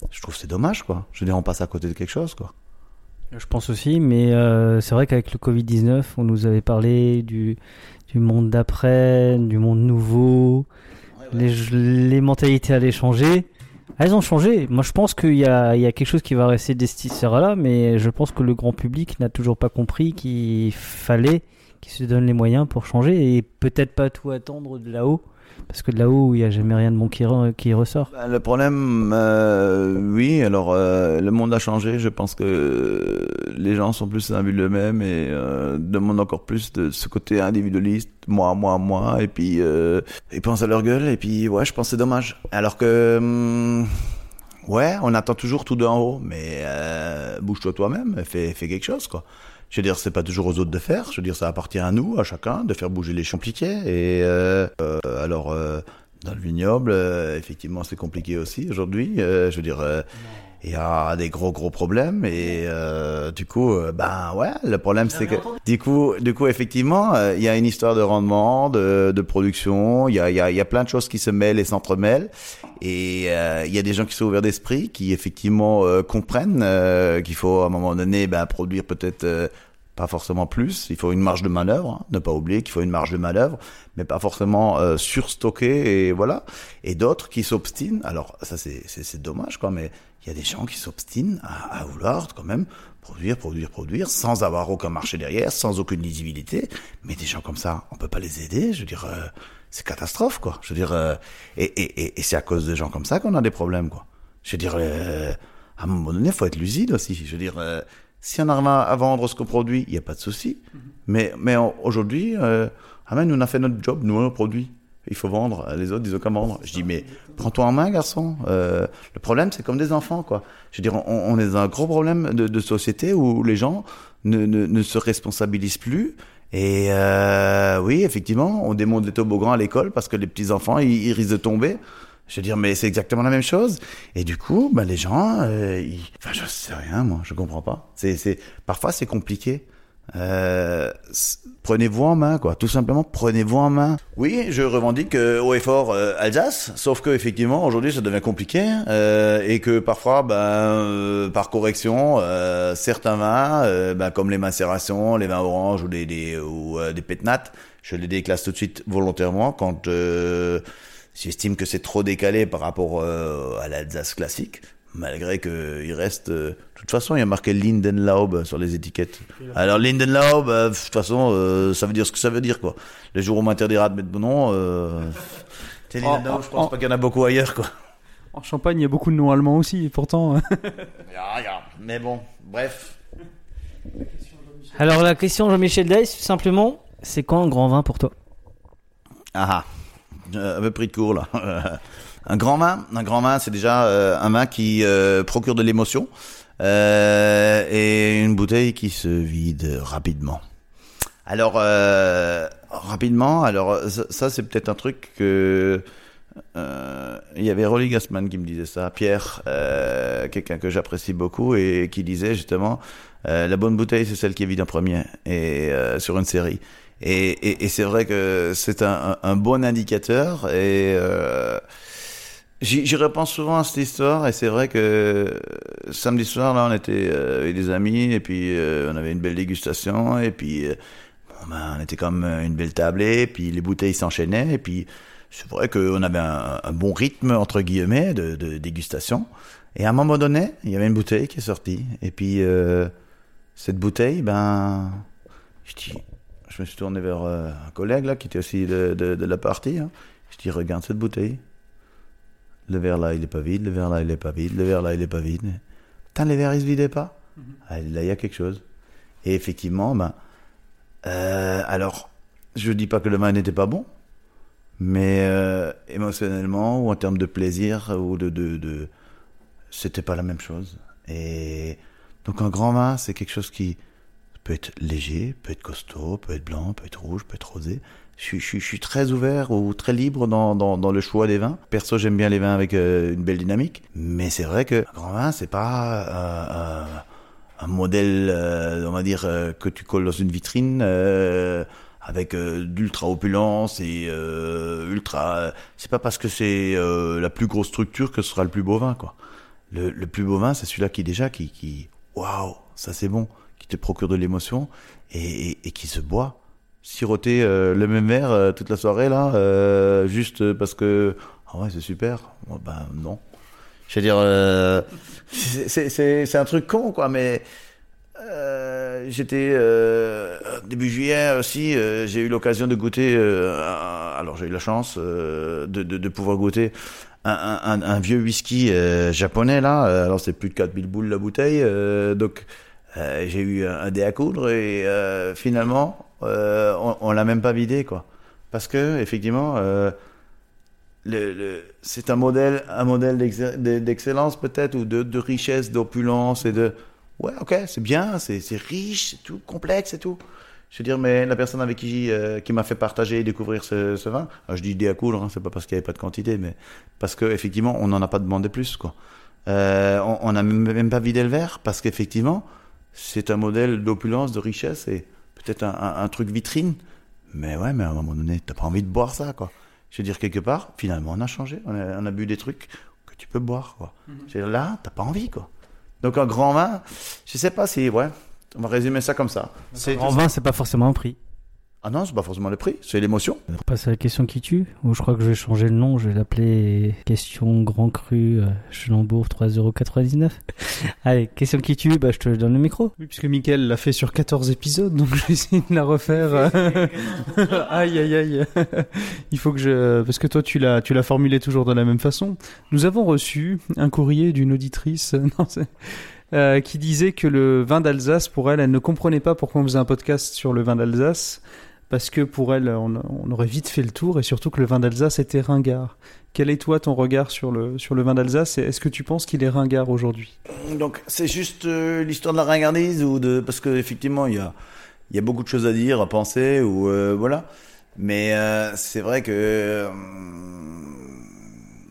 je trouve que c'est dommage quoi. Je veux dire on passe à côté de quelque chose quoi. je pense aussi, mais euh, c'est vrai qu'avec le Covid-19, on nous avait parlé du, du monde d'après, du monde nouveau. Les, les mentalités allaient changer. Elles ont changé. Moi, je pense qu'il y a, il y a quelque chose qui va rester de là mais je pense que le grand public n'a toujours pas compris qu'il fallait qu'il se donne les moyens pour changer et peut-être pas tout attendre de là-haut. Parce que de là-haut, il n'y a jamais rien de bon qui, re- qui ressort. Ben, le problème, euh, oui, alors euh, le monde a changé. Je pense que les gens sont plus imbus d'eux-mêmes et euh, demandent encore plus de ce côté individualiste, moi, moi, moi, et puis ils pensent à leur gueule. Et puis ouais, je pense que c'est dommage. Alors que hum, ouais, on attend toujours tout d'en haut, mais bouge-toi toi-même, fais, fais quelque chose quoi. Je veux dire, c'est pas toujours aux autres de faire. Je veux dire, ça appartient à nous, à chacun, de faire bouger les champiquets. Et euh, euh, alors, euh, dans le vignoble, euh, effectivement, c'est compliqué aussi aujourd'hui. Euh, je veux dire, il y a des gros gros problèmes et euh, du coup, euh, ben ouais, le problème c'est que du coup, du coup, effectivement, euh, il y a une histoire de rendement, de, de production. Il y a, il y a, il y a plein de choses qui se mêlent et s'entremêlent. Et euh, il y a des gens qui sont ouverts d'esprit, qui effectivement euh, comprennent euh, qu'il faut à un moment donné ben, produire peut-être euh, pas forcément plus. Il faut une marge de manœuvre. hein. Ne pas oublier qu'il faut une marge de manœuvre, mais pas forcément euh, surstocker et voilà. Et d'autres qui s'obstinent. Alors ça c'est c'est dommage quoi, mais il y a des gens qui s'obstinent à, à vouloir quand même produire, produire, produire, sans avoir aucun marché derrière, sans aucune lisibilité. Mais des gens comme ça, on peut pas les aider. Je veux dire, euh, c'est catastrophe quoi. Je veux dire, euh, et, et, et, et c'est à cause de gens comme ça qu'on a des problèmes quoi. Je veux dire, euh, à un moment donné, faut être lucide aussi. Je veux dire, euh, si on arrive à à vendre ce qu'on produit, il n'y a pas de souci. Mais, mais on- aujourd'hui, euh, ah nous on a fait notre job, nous on produit. il faut vendre. Les autres, ils ont qu'à vendre. Je dis, mais prends-toi en main, garçon. Euh, le problème, c'est comme des enfants, quoi. Je veux dire, on, on est dans un gros problème de, de société où les gens ne, ne, ne se responsabilisent plus. Et euh, oui, effectivement, on démonte des toboggans à l'école parce que les petits enfants, ils, ils risquent de tomber. Je veux dire, mais c'est exactement la même chose. Et du coup, bah, les gens, euh, ils... enfin, je sais rien, moi, je comprends pas. C'est, c'est, parfois, c'est compliqué. Euh, prenez-vous en main, quoi. Tout simplement, prenez-vous en main. Oui, je revendique euh, haut et fort euh, Alsace, sauf que effectivement, aujourd'hui, ça devient compliqué euh, et que parfois, ben, euh, par correction, euh, certains vins, ben, comme les macérations, les vins oranges ou des, des ou des pétnates, je les déclasse tout de suite volontairement quand j'estime que c'est trop décalé par rapport euh, à l'Alsace classique. Malgré que il reste, euh, de toute façon, il y a marqué Lindenlaub sur les étiquettes. Alors Lindenlaub, euh, de toute façon, euh, ça veut dire ce que ça veut dire, quoi. Le jour où on m'interdira de mettre mon nom, euh, Lindenlaub, je pense pas qu'il y en a beaucoup ailleurs, quoi. En Champagne, il y a beaucoup de noms allemands aussi, et pourtant. euh, Ya, ya. Mais bon, bref. Alors la question Jean-Michel Dice, simplement, c'est quoi un grand vin pour toi? Ah ah, un peu pris de court là. un grand vin, un grand vin, c'est déjà euh, un vin qui euh, procure de l'émotion euh, et une bouteille qui se vide rapidement. Alors euh, rapidement, alors ça, ça, c'est peut-être un truc que euh, il y avait Rolly Gassman qui me disait ça, Pierre, euh, quelqu'un que j'apprécie beaucoup et qui disait justement euh, la bonne bouteille c'est celle qui est vide en premier et euh, sur une série. Et, et, et c'est vrai que c'est un, un, bon indicateur et euh, j'y repense souvent à cette histoire et c'est vrai que samedi soir là on était euh, avec des amis et puis euh, on avait une belle dégustation et puis euh, bon, ben, on était comme une belle tablée puis les bouteilles s'enchaînaient et puis c'est vrai qu'on avait un, un bon rythme entre guillemets de, de dégustation. Et à un moment donné il y avait une bouteille qui est sortie et puis euh, cette bouteille ben je dis je me suis tourné vers euh, un collègue là qui était aussi de, de, de la partie. Hein. Je dis regarde cette bouteille. Le verre là il est pas vide, le verre là il est pas vide, le verre là il est pas vide. Putain les verres ils se vidaient pas. Ah, là il y a quelque chose. Et effectivement ben euh, alors je dis pas que le vin n'était pas bon, mais euh, émotionnellement ou en termes de plaisir ou de de, de c'était pas la même chose. Et donc un grand vin c'est quelque chose qui peut être léger, peut être costaud, peut être blanc, peut être rouge, peut être rosé. Je suis, très ouvert ou très libre dans, le choix des vins. Perso, j'aime bien les vins avec euh, une belle dynamique. Mais c'est vrai que un grand vin, c'est pas euh, euh, un modèle, on va dire, que tu colles dans une vitrine avec d'ultra opulence et euh, ultra. C'est pas parce que c'est la plus grosse structure que ce sera le plus beau vin. Le, plus beau vin, c'est celui-là qui déjà qui, qui, waouh, ça c'est bon te procure de l'émotion et, qui se boit. Siroter euh, le même verre euh, toute la soirée là, euh, juste parce que ah ouais c'est super. Ben non. Je veux dire, c'est un truc con quoi, mais j'étais début juillet aussi, j'ai eu l'occasion de goûter. Alors j'ai eu la chance de, de, pouvoir goûter un, un, un vieux whisky japonais là. Alors c'est plus de 4000 boules la bouteille, donc. Euh, j'ai eu un, dé à coudre et euh, finalement euh, on, on l'a même pas vidé quoi. Parce que effectivement euh, le, le, c'est un modèle un modèle d'excellence peut-être ou de, de richesse d'opulence et de ouais ok c'est bien c'est riche c'est tout complexe et tout. Je veux dire mais la personne avec qui euh, qui m'a fait partager et découvrir ce, ce vin je dis dé à coudre hein, c'est pas parce qu'il y avait pas de quantité mais parce que effectivement on n'en a pas demandé plus quoi. Euh, on n'a même pas vidé le verre parce qu'effectivement c'est un modèle d'opulence, de richesse et peut-être un, un, un, truc vitrine. Mais ouais, mais à un moment donné, t'as pas envie de boire ça, quoi. Je veux dire, quelque part, finalement, on a changé. On a, on a bu des trucs que tu peux boire, quoi. Mm -hmm. Je veux dire, là, t'as pas envie, quoi. Donc, un grand vin, je sais pas si, ouais, on va résumer ça comme ça. Un grand vin, c'est pas forcément un prix. Ah non, c'est pas forcément le prix, c'est l'émotion. On passe à la question qui tue, ou je crois que je vais changer le nom, je vais l'appeler question grand cru euh, Chelambourg 3,99€. Allez, question qui tue, bah je te donne le micro. Oui, puisque Mickaël l'a fait sur 14 épisodes, donc je vais essayer de la refaire. aïe aïe aïe. Il faut que je... Parce que toi tu l'as, tu l'as formulé toujours de la même façon. Nous avons reçu un courrier d'une auditrice... Non, c'est... Euh, qui disait que le vin d'Alsace, pour elle, elle ne comprenait pas pourquoi on faisait un podcast sur le vin d'Alsace, parce que pour elle, on, aurait vite fait le tour, et surtout que le vin d'Alsace était ringard. Quel est toi ton regard sur le, sur le vin d'Alsace et est-ce que tu penses qu'il est ringard aujourd'hui? Donc c'est juste euh, l'histoire de la ringardise ou de parce que effectivement il y a y a beaucoup de choses à dire, à penser ou euh, voilà. Mais euh, c'est vrai que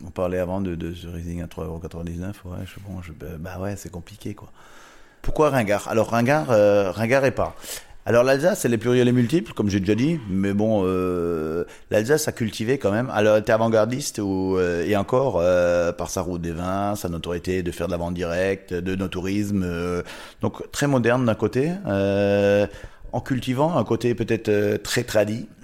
on parlait avant de, de ce à 3,99€. Ouais, je, bon, je, bah ouais, c'est compliqué quoi. Pourquoi ringard? Alors ringard, ringard et pas. Alors l'Alsace, elle est plurielle et multiple, comme j'ai déjà dit, mais bon, euh, l'Alsace a cultivé quand même. Alors elle avant-gardiste ou, euh, et encore euh, par sa route des vins, sa notoriété de faire de la vente directe, de nos tourismes, euh, donc très moderne d'un côté, euh, en cultivant un côté peut-être euh, très tradit.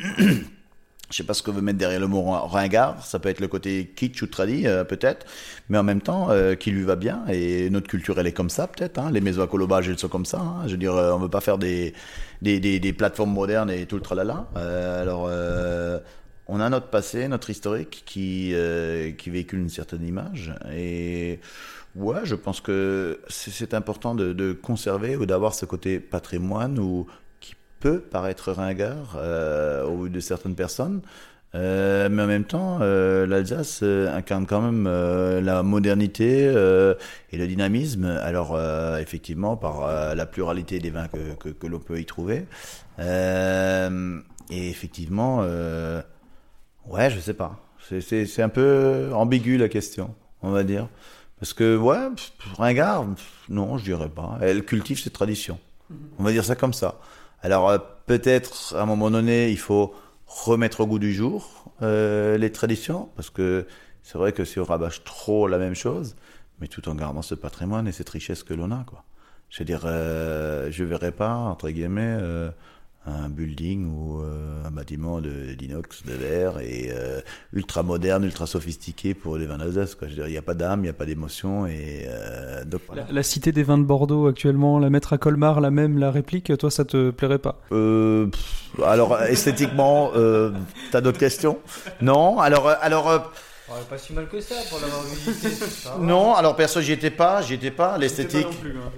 Je sais pas ce que veut mettre derrière le mot ringard. Ça peut être le côté kitsch ou tradi, euh, peut-être, mais en même temps, euh, qui lui va bien. Et notre culture, elle est comme ça, peut-être. Hein. Les maisons à colobage, elles sont comme ça. Hein. Je veux dire, on veut pas faire des des, des, plateformes modernes et tout le tralala. Euh, alors, euh, on a notre passé, notre historique qui euh, qui véhicule une certaine image. Et ouais, je pense que c'est important de, de conserver ou d'avoir ce côté patrimoine ou peut paraître ringard euh, au vu de certaines personnes, euh, mais en même temps, euh, l'Alsace euh, incarne quand même euh, la modernité euh, et le dynamisme. Alors, euh, effectivement, par euh, la pluralité des vins que, que, que l'on peut y trouver. Euh, et effectivement, euh, ouais, je sais pas. C'est- un peu ambigu la question, on va dire. Parce que, ouais, pff, ringard, pff, non, je dirais pas. Elle cultive ses traditions. On va dire ça comme ça. Alors euh, peut-être à un moment donné, il faut remettre au goût du jour euh, les traditions, parce que c'est vrai que si on rabâche trop la même chose, mais tout en gardant ce patrimoine et cette richesse que l'on a, quoi. Je veux dire, euh, je verrais pas entre guillemets euh, un building ou euh, un bâtiment de d'inox, de verre et euh, ultra moderne, ultra sophistiqué pour les vins d'Alsace. Quoi. Je veux dire, il n'y a pas d'âme, il n'y a pas d'émotion et euh, donc voilà. la, la cité des vins de Bordeaux actuellement, la mettre à Colmar, la même, la réplique, toi ça te plairait pas? Euh, pff, alors esthétiquement, euh, t'as d'autres questions? Non? Alors, euh, alors, pas si mal que ça pour l'avoir visité. non. Alors perso, j'y étais pas, j'y étais pas. L'esthétique,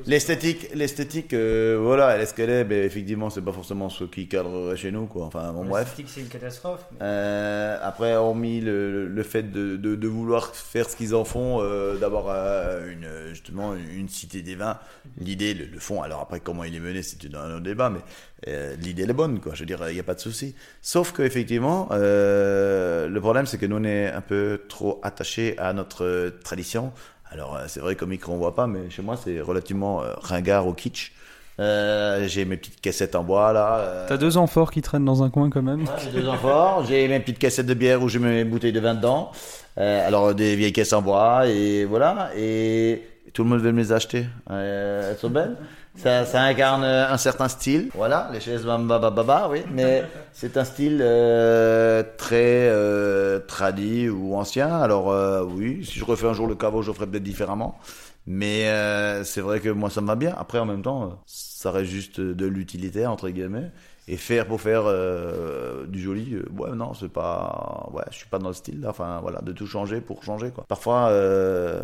l'esthétique, l'esthétique, euh, voilà, elle est ce qu'elle est. Mais effectivement, c'est pas forcément ce qui cadrerait chez nous, quoi. Enfin, bon, bref. c'est une catastrophe. Euh, après, hormis le, le fait de, de, de vouloir faire ce qu'ils en font, euh, d'avoir euh, une, justement une cité des vins, l'idée, le, le fond, alors après comment il est mené, c'est un autre débat, mais euh, l'idée elle est bonne, quoi. Je veux dire, il n'y a pas de souci. Sauf que effectivement, euh, le problème c'est que nous on est un peu trop attachés à notre euh, tradition. Alors euh, c'est vrai qu'au micro on voit pas, mais chez moi c'est relativement ringard au kitsch. Euh, j'ai mes petites caissettes en bois là. euh, T'as deux amphores qui traînent dans un coin quand même. Ouais, j'ai deux amphores, j'ai mes petites cassettes de bière où j'ai mes bouteilles de vin dedans. Euh, alors des vieilles caisses en bois et voilà. Et tout le monde veut me les acheter. Euh, elles sont belles. Ça, ça incarne un certain style. Voilà, les chaises bamba baba baba, oui. Mais c'est un style euh, très euh, tradi ou ancien. Alors euh, oui, si je refais un jour le caveau, je ferai peut-être différemment. Mais euh, c'est vrai que moi ça me va bien. Après en même temps, euh, ça reste juste de l'utilitaire entre guillemets. Et faire pour faire euh, du joli, euh, ouais non c'est pas, ouais je suis pas dans le style là. Enfin voilà, de tout changer pour changer quoi. Parfois euh,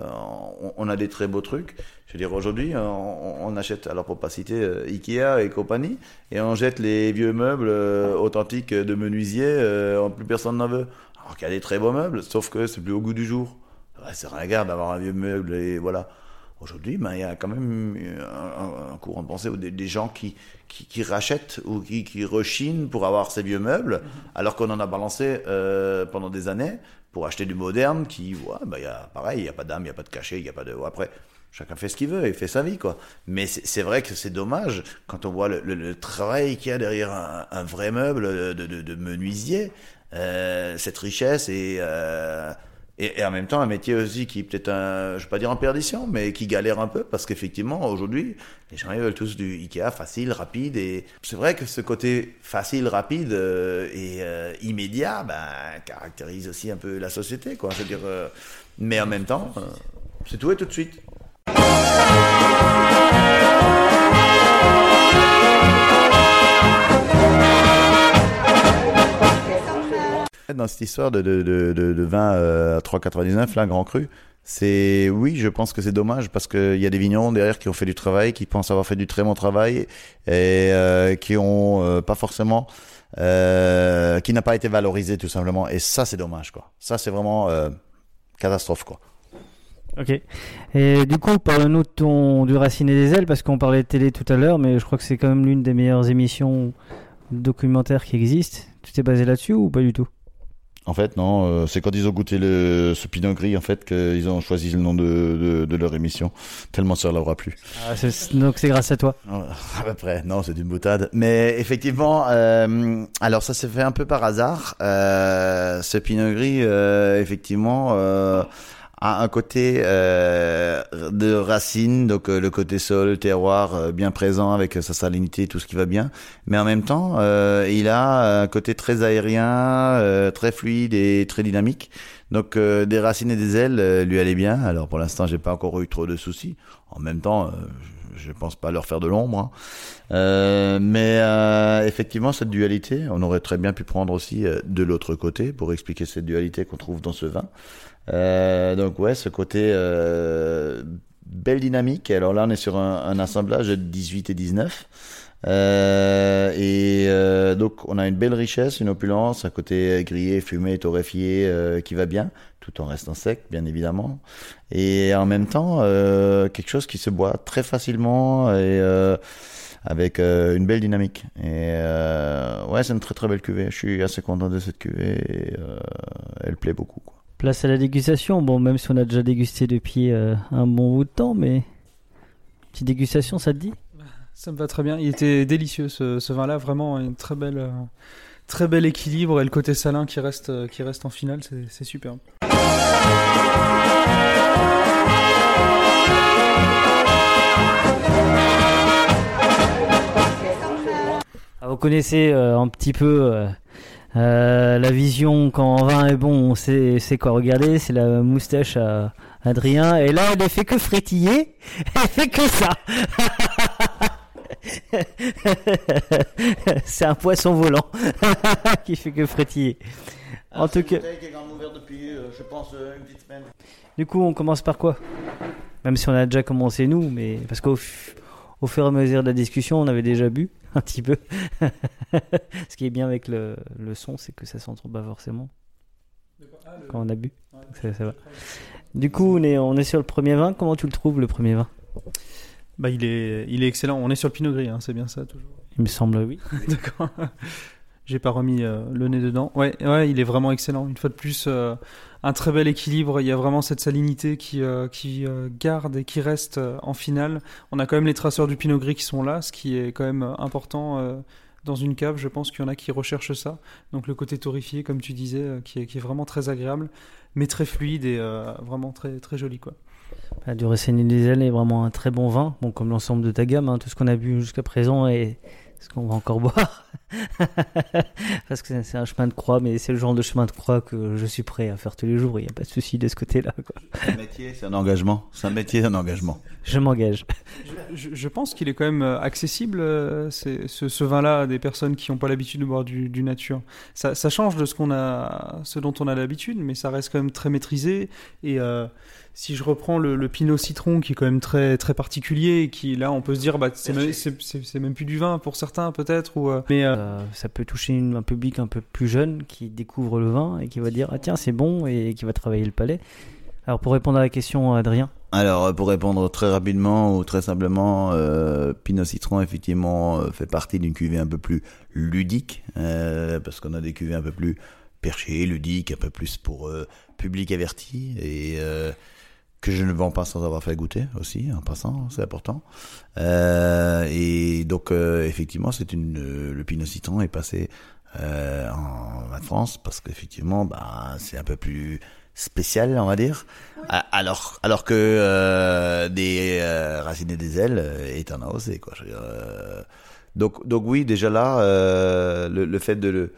on, a des très beaux trucs. Je veux dire aujourd'hui on, on achète, alors pour pas citer euh, Ikea et compagnie, et on jette les vieux meubles euh, authentiques de menuisier, euh, plus personne n'en veut. Alors qu'il y a des très beaux meubles, sauf que c'est plus au goût du jour. Ouais, c'est ringard d'avoir un vieux meuble et voilà. Aujourd'hui, ben, il y a quand même un, un- un courant de pensée où des, des gens qui, qui, qui rachètent ou qui, qui rechinent pour avoir ces vieux meubles, alors qu'on en a balancé euh, pendant des années pour acheter du moderne qui, ouais, ben, il y a, pareil, il n'y a pas d'âme, il n'y a pas de cachet, il n'y a pas de... Après, chacun fait ce qu'il veut et fait sa vie, quoi. Mais c'est c'est vrai que c'est dommage quand on voit le, le- le travail qu'il y a derrière un, un vrai meuble de, de, de menuisier, euh, cette richesse et... euh, et, en même temps, un métier aussi qui est peut-être un, je vais pas dire en perdition, mais qui galère un peu parce qu'effectivement, aujourd'hui, les gens ils veulent tous du Ikea facile, rapide. Et c'est vrai que ce côté facile, rapide euh, et euh, immédiat, ben, caractérise aussi un peu la société, quoi. Je veux dire, euh, mais en même temps, c'est tout et tout de suite. Dans cette histoire de, de, de, de, vin euh, à 3,99, là, grand cru, c'est oui, je pense que c'est dommage parce qu'il y a des vignerons derrière qui ont fait du travail, qui pensent avoir fait du très bon travail et euh, qui ont euh, pas forcément qui n'a pas été valorisé tout simplement. Et ça, c'est dommage, quoi. Ça, c'est vraiment catastrophe, quoi. Ok. Et du coup, parle-nous de ton du Racine et des ailes, parce qu'on parlait de télé tout à l'heure, mais je crois que c'est quand même l'une des meilleures émissions documentaires qui existent. Tu t'es basé là-dessus ou pas du tout? En fait, non, euh, c'est quand ils ont goûté le, ce pinot gris, en fait, qu'ils ont choisi le nom de, de, de leur émission. Tellement ça leur a plu. Ah, c'est- Donc c'est grâce à toi. À peu près, non, c'est une boutade. Mais effectivement, euh, alors ça s'est fait un peu par hasard. Euh, ce pinot gris, euh, effectivement, euh, a un côté euh, de racine, donc euh, le côté sol, terroir euh, bien présent avec sa salinité, tout ce qui va bien. Mais en même temps, euh, il a un côté très aérien, euh, très fluide et très dynamique. Donc euh, des racines et des ailes euh, lui allaient bien. Alors pour l'instant, j'ai pas encore eu trop de soucis. En même temps, euh, je je pense pas leur faire de l'ombre. hein. Euh, mais euh, effectivement, cette dualité, on aurait très bien pu prendre aussi euh, de l'autre côté pour expliquer cette dualité qu'on trouve dans ce vin. Euh, donc ouais, ce côté euh, belle dynamique. Alors là, on est sur un, un assemblage de 18 et 19. Euh, et euh, donc on a une belle richesse, une opulence, un côté grillé, fumé, torréfié euh, qui va bien, tout en restant sec, bien évidemment. Et en même temps, euh, quelque chose qui se boit très facilement et avec une belle dynamique. Et ouais, c'est une très très belle cuvée. Je suis assez content de cette cuvée. Et, elle plaît beaucoup. Quoi. Place à la dégustation. Bon, même si on a déjà dégusté depuis euh, un bon bout de temps, mais petite dégustation, ça te dit? Ça me va très bien. Il était délicieux ce, ce vin-là, vraiment une très belle, euh, très bel équilibre et le côté salin qui reste, euh, qui reste en finale, c'est superbe. Ah, Vous connaissez un petit peu euh, euh, la vision quand vin est bon, on sait, sait quoi regarder, c'est la moustache à Adrien. Et là, elle ne fait que frétiller, elle fait que ça. c'est un poisson volant qui fait que frétiller. En tout cas, depuis, je pense, une petite semaine. du coup, on commence par quoi? Même si on a déjà commencé nous, mais parce qu'au f- au fur et à mesure de la discussion, on avait déjà bu un petit peu. Ce qui est bien avec le, le son, c'est que ça s'entend pas forcément quand on a bu. Ça va. Du coup, on est, on est sur le premier vin. Comment tu le trouves, le premier vin? Bah, il est, il est excellent. On est sur le Pinot Gris, hein, c'est bien ça toujours. Il me semble, oui. D'accord. J'ai pas remis euh, le nez dedans. Ouais, ouais, il est vraiment excellent. Une fois de plus, euh, un très bel équilibre. Il y a vraiment cette salinité qui, euh, qui garde et qui reste en finale. On a quand même les traceurs du Pinot Gris qui sont là, ce qui est quand même important dans une cave. Je pense qu'il y en a qui recherchent ça. Donc le côté torréfié, comme tu disais, qui, est, qui est vraiment très agréable, mais très fluide et vraiment très, très joli, quoi. Bah, du Diesel est vraiment un très bon vin, bon, comme l'ensemble de ta gamme, hein, tout ce qu'on a bu jusqu'à présent et ce qu'on va encore boire. Parce que c'est- un chemin de croix, mais c'est le genre de chemin de croix que je suis prêt à faire tous les jours, il n'y a pas de souci de ce côté-là. C'est un métier, c'est un engagement. C'est un métier, c'est un engagement. Je m'engage. Je, je pense qu'il est quand même euh, accessible, euh, c'est- ce, ce vin-là, à des personnes qui n'ont pas l'habitude de boire du, du nature. Ça, ça change de ce, qu'on a, ce dont on a l'habitude, mais ça reste quand même très maîtrisé. Et euh, si je reprends le, le Pinot Citron, qui est quand même très, très particulier, et qui là, on peut se dire, bah, c'est, même, plus du vin pour certains, peut-être. Ou, euh, mais euh, ça peut toucher une- un public un peu plus jeune qui découvre le vin et qui va dire Ah tiens, c'est bon et qui va travailler le palais. Alors pour répondre à la question, Adrien, Alors, euh, pour répondre très rapidement ou très simplement, euh, Pinot Citron, effectivement, fait partie d'une cuvée un peu plus ludique, parce qu'on a des cuvées un peu plus perchées, ludiques, un peu plus pour public averti, et que je ne vends pas sans avoir fait goûter aussi, en passant, c'est important. Euh, et donc, euh, effectivement, c'est une, euh, le Pinot Citron est passé en vin de France, parce qu'effectivement, bah, c'est un peu plus spécial, on va dire. Alors, alors que des racines et des ailes est un AOC, quoi. Je veux dire, donc, donc oui, déjà là, le, le fait de le,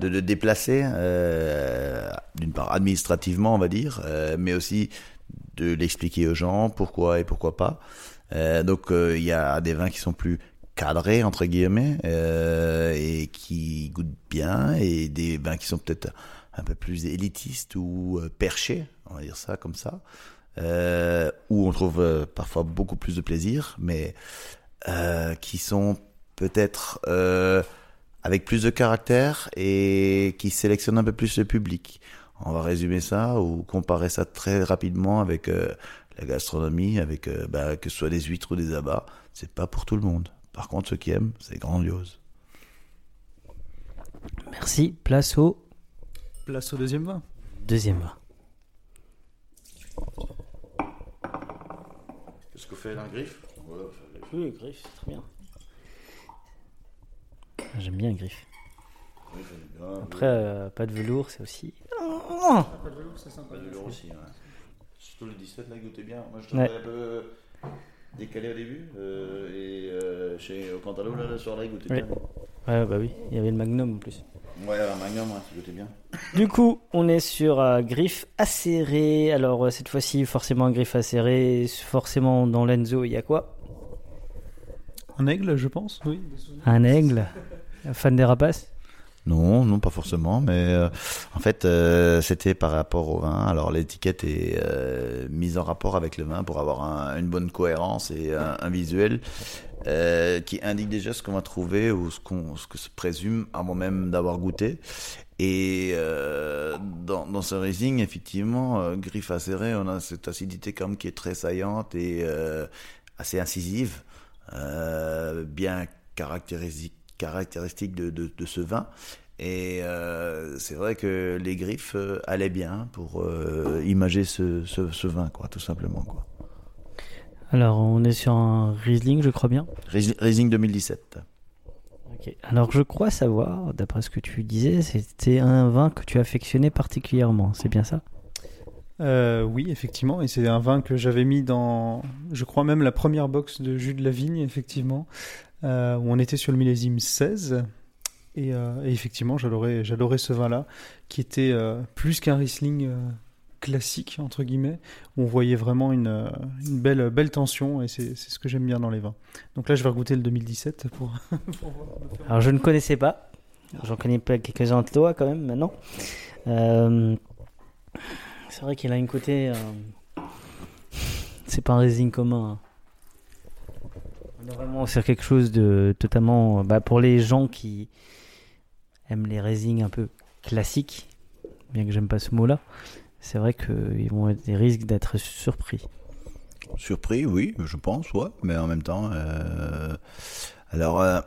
de le déplacer, euh, d'une part administrativement, on va dire, euh, mais aussi de l'expliquer aux gens pourquoi et pourquoi pas. Euh, donc euh, il y a des vins qui sont plus cadrés entre guillemets euh, et qui goûtent bien et des vins qui sont peut-être un peu plus élitistes ou perchés, on va dire ça comme ça, où on trouve parfois beaucoup plus de plaisir, mais qui sont peut-être avec plus de caractère et qui sélectionne un peu plus le public. On va résumer ça ou comparer ça très rapidement avec euh, la gastronomie, avec euh, bah, que ce soit des huîtres ou des abats. C'est pas pour tout le monde. Par contre, ceux qui aiment, c'est grandiose. Merci. Place au Place au deuxième vin. deuxième vin. Qu'est-ce que fait la griffe Oui, griffe, c'est très bien. J'aime bien griffe. Après, euh, pas de velours, c'est aussi. Pas de velours aussi. Surtout le 17 là, goûtez bien. Moi, je Ouais. trouvais un peu décalé au début. euh, et euh, chez au Cantalou, là, le il goûtait Oui. bien. Ouais, bah oui, il y avait le magnum en plus. Ouais, un magnum, hein, qui goûtait bien. Du coup, on est sur euh, griffe acérée. Alors, euh, cette fois-ci, forcément, un griffe acéré. Forcément, dans l'Enzo, il y a quoi? Un aigle, je pense, oui. Un aigle. Fan des rapaces? Non, non, pas forcément, mais euh, en fait, euh, c'était par rapport au vin. Alors, l'étiquette est euh, mise en rapport avec le vin pour avoir un- une bonne cohérence et un, visuel qui indique déjà ce qu'on va trouver ou ce, ce que se présume avant même d'avoir goûté. Et dans, ce Riesling, effectivement, euh, griffe acérée, on a cette acidité quand même qui est très saillante et assez incisive, bien caractéristique, caractéristique de, de, de ce vin. Et euh, c'est vrai que les griffes euh, allaient bien pour euh, imager ce, ce, ce vin, quoi, tout simplement. Quoi. Alors, on est sur un Riesling, je crois bien. Riesling Riesling 2017. Ok. Alors, je crois savoir, d'après ce que tu disais, c'était un vin que tu affectionnais particulièrement. C'est bien ça? Euh, oui, effectivement, et c'est un vin que j'avais mis dans, je crois même la première box de jus de la vigne, effectivement, euh, où on était sur le millésime 16. Et, euh, et effectivement, j'adorais, ce vin-là, qui était euh, plus qu'un Riesling euh, classique, entre guillemets, où on voyait vraiment une, euh, belle, tension, et c'est, ce que j'aime bien dans les vins. Donc là, je vais regoûter le 2017 pour, pour. Alors, je ne connaissais pas. J'en connais quelques-uns de toi, quand même, maintenant. Euh, C'est vrai qu'il a une côté. euh, C'est pas un Riesling commun. hein. On vraiment sur quelque chose de totalement. Bah, pour les gens qui aiment les Riesling un peu classiques, bien que j'aime pas ce mot-là, c'est vrai qu'ils vont être des risques d'être surpris. Surpris, oui, je pense, ouais, mais en même temps. euh, Alors, euh,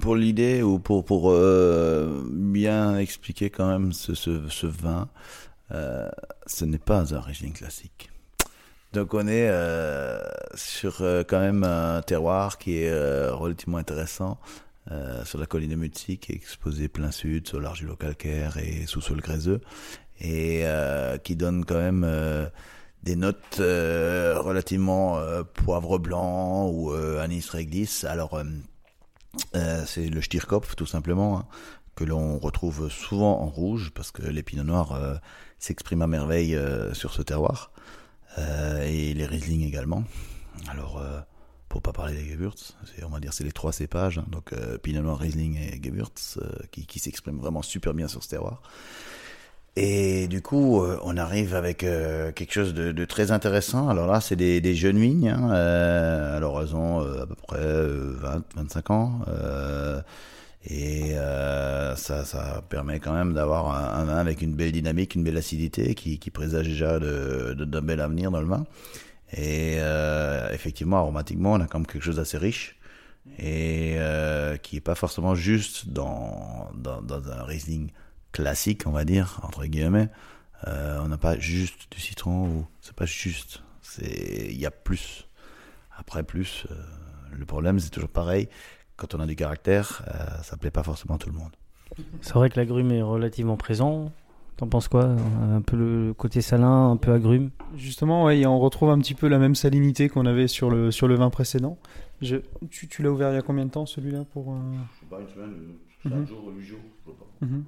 pour l'idée ou pour, pour euh, bien expliquer quand même ce, ce, vin, ce n'est pas un Riesling classique. Donc on est euh, sur euh, quand même un terroir qui est euh, relativement intéressant euh, sur la colline de Mutsi qui est exposée plein sud sur l'argilo-calcaire et sous-sol gréseux et euh, qui donne quand même euh, des notes relativement poivre blanc ou anis réglisse. Alors c'est le Stierkopf tout simplement hein, que l'on retrouve souvent en rouge parce que les pinots noirs s'expriment à merveille sur ce terroir euh, et les Riesling également. Alors euh, pour pas parler des Gewürz, on va dire c'est les trois cépages, donc euh, Pinot Noir, Riesling et Gewürz, euh, qui, qui s'expriment vraiment super bien sur ce terroir. Et du coup, euh, on arrive avec quelque chose de, très intéressant. Alors là, c'est des, jeunes vignes. Hein, alors elles ont à peu près euh, 20, 25 ans. Et euh, ça, ça permet quand même d'avoir un, un vin avec une belle dynamique, une belle acidité qui, qui présage déjà de- de- d'un bel avenir dans le vin. Et euh, effectivement, aromatiquement, on a quand même quelque chose d'assez riche et euh, qui est pas forcément juste dans, dans, dans un Riesling classique, on va dire, entre guillemets. Euh, on n'a pas juste du citron ou c'est pas juste. Il y a plus. Après plus, euh, le problème c'est toujours pareil. Quand on a du caractère, euh, ça plaît pas forcément à tout le monde. C'est vrai que l'agrume est relativement présent. T'en penses quoi Un peu le côté salin, un peu agrume? Justement, ouais, on retrouve un petit peu la même salinité qu'on avait sur le, sur le vin précédent. Je, tu tu l'as ouvert il y a combien de temps celui-là pour euh, Pas une semaine, jours, huit jours, je sais pas. mhm.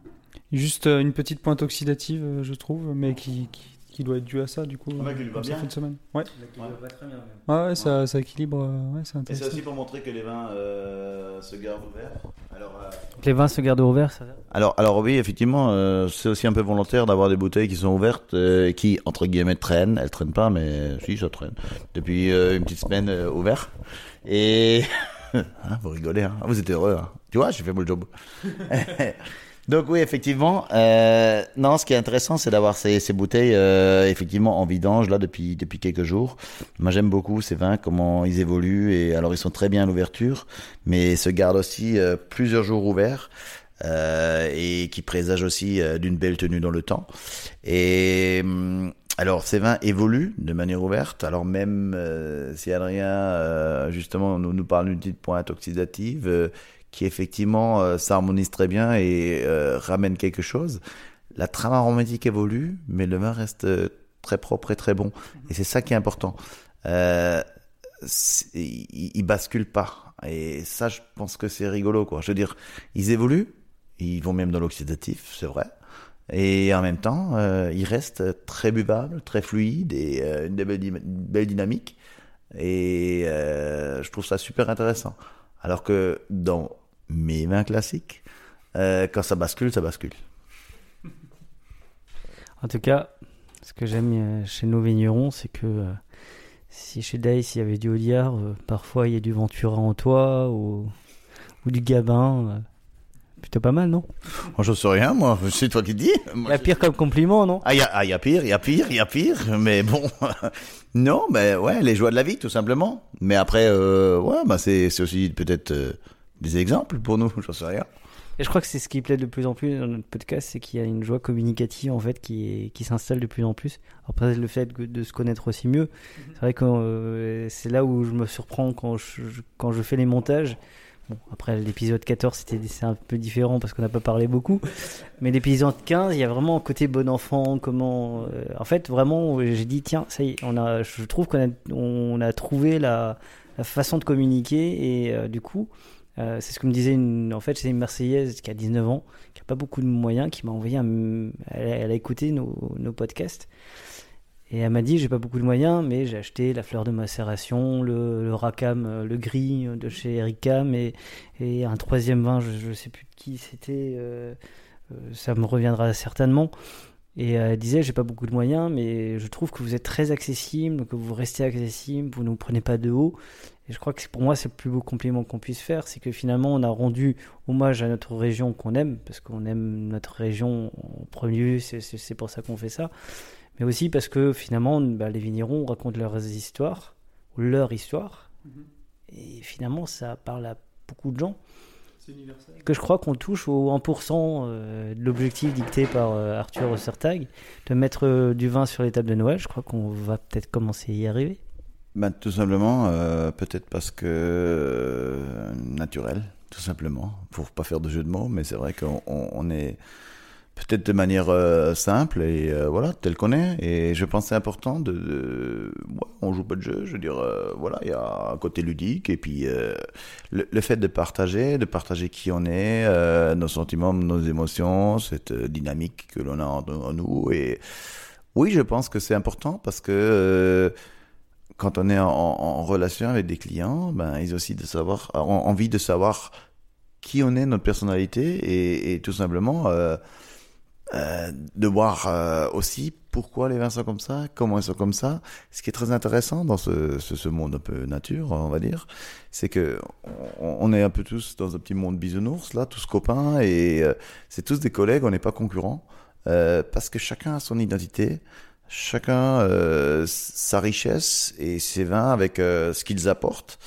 Juste euh, une petite pointe oxydative, euh, je trouve, mais qui, qui, qui doit être due à ça, du coup. Ah, comme ça bien. fait une semaine. Ouais, très bien. ouais, ouais, ça, ça équilibre, euh, ouais, c'est Et c'est aussi pour montrer que les vins euh, se gardent ouverts. Alors, euh, Les vins se gardent ouverts, ça Alors, alors oui, effectivement, euh, c'est aussi un peu volontaire d'avoir des bouteilles qui sont ouvertes, euh, qui entre guillemets traînent. Elles traînent pas, mais si ça traîne depuis euh, une petite semaine euh, ouvert. Et Hein, vous rigolez, hein. vous êtes heureux. Hein. Tu vois, j'ai fait mon job. Donc oui, effectivement. Euh, non, ce qui est intéressant, c'est d'avoir ces, ces bouteilles euh, effectivement en vidange là depuis depuis quelques jours. Moi, j'aime beaucoup ces vins, comment ils évoluent et alors ils sont très bien à l'ouverture, mais se gardent aussi euh, plusieurs jours ouverts. Euh, et qui présagent aussi euh, d'une belle tenue dans le temps. Et hum, alors ces vins évoluent de manière ouverte. Alors même euh, si Adrien euh, justement nous, nous parle d'une petite pointe oxydative euh, qui effectivement euh, s'harmonise très bien et euh, ramène quelque chose, la trame aromatique évolue, mais le vin reste euh, très propre et très bon. Et c'est ça qui est important. Il, il bascule pas. Et ça, je pense que c'est rigolo, quoi. Je veux dire, ils évoluent, ils vont même dans l'oxydatif, c'est vrai. Et en même temps, euh, ils restent très buvables, très fluides et une belle, dynamique. Et je trouve ça super intéressant. Alors que dans mes vins classiques, euh, quand ça bascule, ça bascule. En tout cas, ce que j'aime euh, chez nos vignerons, c'est que euh, si chez Dice il y avait du Audiard, euh, parfois il y a du Ventura en toit ou, ou du Gabin. plutôt pas mal, non? Moi, je sais rien, moi. C'est toi qui dis. Il y a pire comme compliment, non? Ah, il y a, ah, il y a pire, il y a pire, il y a pire. Mais bon, non, mais ouais, les joies de la vie, tout simplement. Mais après, ouais, bah c'est c'est aussi peut-être des exemples pour nous, j'en sais rien. Et je crois que c'est ce qui plaît de plus en plus dans notre podcast, c'est qu'il y a une joie communicative en fait qui, est, qui s'installe de plus en plus. Après le fait de se connaître aussi mieux, c'est vrai que euh, c'est là où je me surprends quand je, je- quand je fais les montages. Bon, après l'épisode 14 c'était c'est un peu différent parce qu'on n'a pas parlé beaucoup, mais l'épisode 15 il y a vraiment un côté bon enfant. Comment, euh, en fait vraiment j'ai dit tiens ça y est, on a, je trouve qu'on a, on a trouvé la, la façon de communiquer et euh, du coup euh, c'est ce que me disait une, en fait, une Marseillaise qui a 19 ans, qui a pas beaucoup de moyens, qui m'a envoyé un, elle, a- écouté nos, nos podcasts et elle m'a dit j'ai pas beaucoup de moyens, mais j'ai acheté la fleur de macération, le, le racam, euh, le gris de chez Ericam et, et un troisième vin, je, je sais plus de qui c'était, euh, euh, ça me reviendra certainement. Et euh, elle disait j'ai pas beaucoup de moyens, mais je trouve que vous êtes très accessible, que vous restez accessible, vous ne prenez pas de haut. Et je crois que pour moi, c'est le plus beau compliment qu'on puisse faire, c'est que finalement, on a rendu hommage à notre région qu'on aime, parce qu'on aime notre région en premier lieu, c'est- pour ça qu'on fait ça. Mais aussi parce que finalement, bah, les vignerons racontent leurs histoires, ou leur histoire, et finalement, ça parle à beaucoup de gens. Que je crois qu'on touche au 1% euh, de l'objectif dicté par euh, Arthur Ossertag, de mettre euh, du vin sur les tables de Noël. Je crois qu'on va peut-être commencer à y arriver. Ben, tout simplement, euh, peut-être parce que euh, naturel, tout simplement, pour pas faire de jeu de mots, mais c'est vrai qu'on on- on est peut-être de manière euh, simple et euh, voilà, tel qu'on est. Et je pense que c'est important de, de on joue pas de jeu, je veux dire, euh, voilà, il y a un côté ludique et puis euh, le, le fait de partager, de partager qui on est, euh, nos sentiments, nos émotions, cette euh, dynamique que l'on a en, en nous et oui, je pense que c'est important parce que quand on est en, relation avec des clients, ben ils ont aussi de savoir, ont envie de savoir qui on est, notre personnalité, et, tout simplement euh, euh, de voir euh, aussi pourquoi les vins sont comme ça, comment ils sont comme ça. Ce qui est très intéressant dans ce, monde un peu nature, on va dire, c'est que on, est un peu tous dans un petit monde bisounours là, tous copains, et euh, c'est tous des collègues, on n'est pas concurrents, euh, parce que chacun a son identité. Chacun euh, sa richesse et ses vins avec euh, ce qu'ils apportent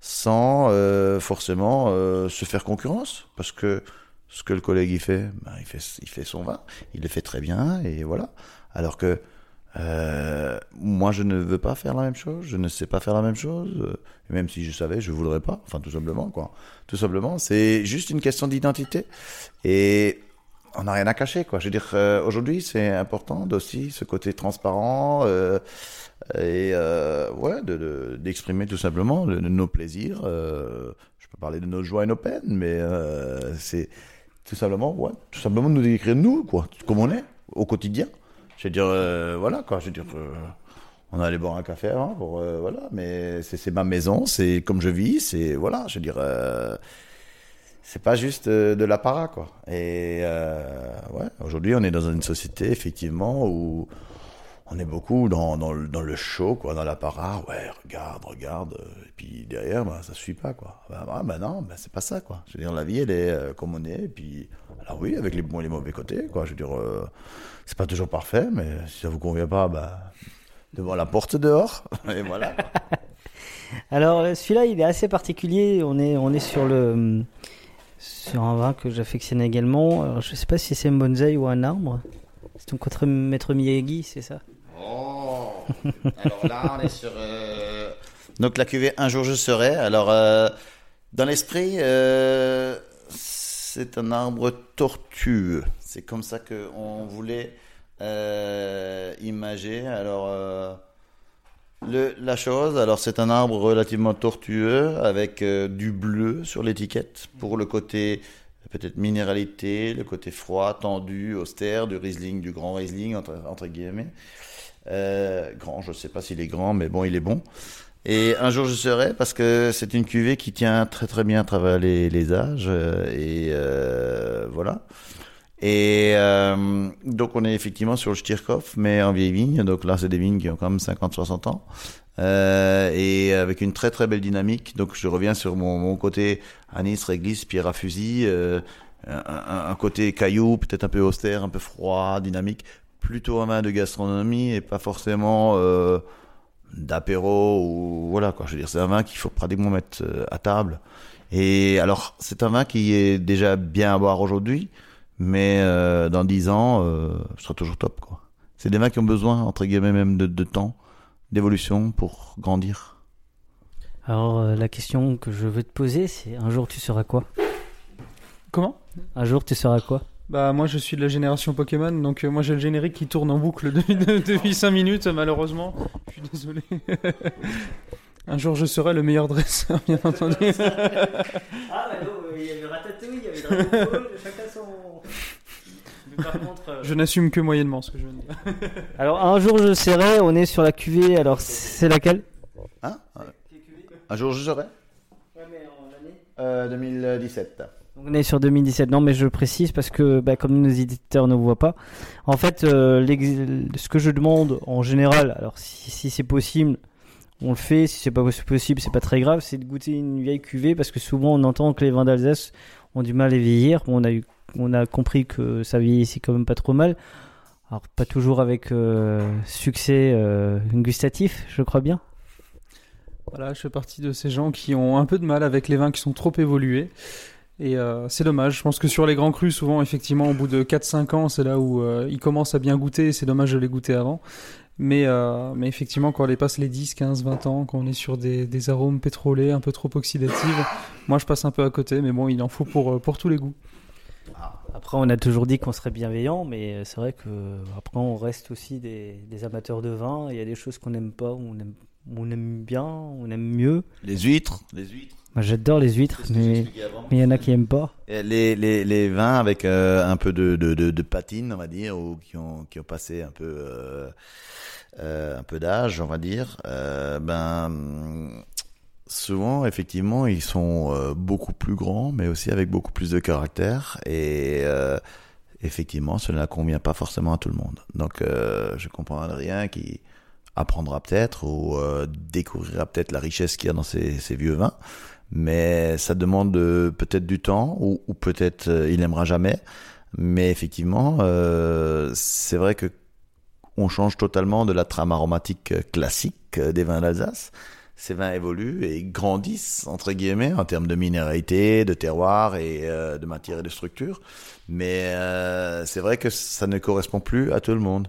sans euh, forcément euh, se faire concurrence parce que ce que le collègue ben, il fait il fait son vin, il le fait très bien et voilà. Alors que euh, moi je ne veux pas faire la même chose, je ne sais pas faire la même chose, euh, et même si je savais, je voudrais pas. Enfin tout simplement quoi. Tout simplement, c'est juste une question d'identité et on n'a rien à cacher quoi. Je veux dire euh, aujourd'hui c'est important d'aussi ce côté transparent euh, et euh, ouais de- d'exprimer tout simplement nos plaisirs. je peux parler de nos joies et nos peines, mais c'est tout simplement ouais tout simplement de nous décrire nous quoi, comme on est au quotidien. Je veux dire voilà quoi. Je veux dire on allait boire un café avant pour voilà, mais c'est c'est ma maison, c'est comme je vis, c'est voilà. Je veux dire. C'est pas juste euh, de l'apparat quoi. Et euh, ouais, aujourd'hui on est dans une société effectivement où on est beaucoup dans, dans, le, dans le show, quoi, dans l'apparat. Ouais, regarde, regarde. Et puis derrière, bah, ça suit pas, quoi. Bah, bah, bah non, bah, c'est pas ça, quoi. Je veux dire, la vie, elle est euh, comme on est. Et puis, alors oui, avec les bons et les mauvais côtés, quoi. Je veux dire, euh, c'est pas toujours parfait, mais si ça vous convient pas, bah, devant la porte dehors. Et voilà. Alors celui-là, il est assez particulier. On est, on est sur le sur un vin que j'affectionne également. Je sais pas si c'est un bonsaï ou un arbre. C'est ton contre maître Miyagi, c'est ça? Oh Alors là, on est sur. euh, Donc la cuvée Un jour je serai. Alors, euh, dans l'esprit, euh, c'est un arbre tortueux. C'est comme ça qu'on voulait imager. Alors, la chose, alors c'est un arbre relativement tortueux avec euh, du bleu sur l'étiquette pour le côté peut-être minéralité, le côté froid, tendu, austère du Riesling, du grand Riesling entre, guillemets. Euh, grand, je sais pas s'il est grand, mais bon, il est bon. Et un jour je serai parce que c'est une cuvée qui tient très très bien à travers les, âges euh, et voilà. Et euh, donc on est effectivement sur le Stirkov, mais en vieille vigne. Donc là c'est des vignes qui ont quand même 50-60 ans. Euh, et avec une très très belle dynamique. Donc je reviens sur mon, mon côté anis, réglisse, pierre à fusil, euh, un, un- côté caillou, peut-être un peu austère, un peu froid, dynamique. Plutôt un vin de gastronomie et pas forcément euh, d'apéro ou voilà quoi. Je veux dire c'est un vin qu'il faut pratiquement mettre euh, à table. Et alors c'est un vin qui est déjà bien à boire aujourd'hui, mais euh, dans 10 ans, euh, ce sera toujours top quoi. C'est des vins qui ont besoin entre guillemets même de, de temps d'évolution pour grandir. Alors euh, la question que je veux te poser, c'est un jour tu seras quoi? Comment? Un jour tu seras quoi? Bah moi je suis de la génération Pokémon, donc euh, moi j'ai le générique qui tourne en boucle de- de- depuis 5 minutes malheureusement. Je suis désolé. Un jour je serai le meilleur dresseur, bien entendu. Ah bah non, il y avait Ratatouille, il y avait Dragon Ball, chacun son... Mais par contre... euh, Je n'assume que moyennement ce que je viens de dire. Alors un jour je serai, on est sur la cuvée, alors c'est laquelle? Hein? Un jour je serai? Euh, 2017. Donc, On est sur 2017. Non, mais je précise parce que, bah, comme nos éditeurs ne voient pas, en fait, euh, ce que je demande en général, alors si, si c'est possible, on le fait. Si c'est pas possible, c'est pas très grave. C'est de goûter une vieille cuvée parce que souvent on entend que les vins d'Alsace ont du mal à vieillir. On a on a compris que ça vieillissait quand même pas trop mal. Alors pas toujours avec euh, succès euh, gustatif, je crois bien. Voilà, je fais partie de ces gens qui ont un peu de mal avec les vins qui sont trop évolués. Et euh, c'est dommage. Je pense que sur les grands crus, souvent, effectivement, au bout de 4-5 ans, c'est là où ils commencent à bien goûter. C'est dommage de les goûter avant. Mais, euh, mais effectivement, quand on dépasse les 10, 15, 20 ans, quand on est sur des, des arômes pétrolés un peu trop oxydatifs, moi je passe un peu à côté. Mais bon, il en faut pour, euh, pour tous les goûts. Après, on a toujours dit qu'on serait bienveillant, mais c'est vrai que après, on reste aussi des, des amateurs de vin. Il y a des choses qu'on n'aime pas, on aime, on aime bien, on aime mieux. Les huîtres, les huîtres. Moi, j'adore les huîtres, mais il y en a qui aiment pas. Et Les, les, les vins avec euh, un peu de, de, de, de patine, on va dire, ou qui ont, qui ont passé un peu, euh, euh, un peu d'âge, on va dire, euh, ben, souvent, effectivement, ils sont euh, beaucoup plus grands, mais aussi avec beaucoup plus de caractère. Et euh, effectivement, cela ne convient pas forcément à tout le monde. Donc, euh, je comprends rien qui apprendra peut-être ou euh, découvrira peut-être la richesse qu'il y a dans ces, ces vieux vins. Mais ça demande euh, peut-être du temps ou, peut-être euh, il n'aimera jamais. Mais effectivement, euh, c'est vrai que on change totalement de la trame aromatique classique des vins d'Alsace. Ces vins évoluent et grandissent entre guillemets en termes de minéralité, de terroir et de matière et de structure. Mais c'est vrai que ça ne correspond plus à tout le monde.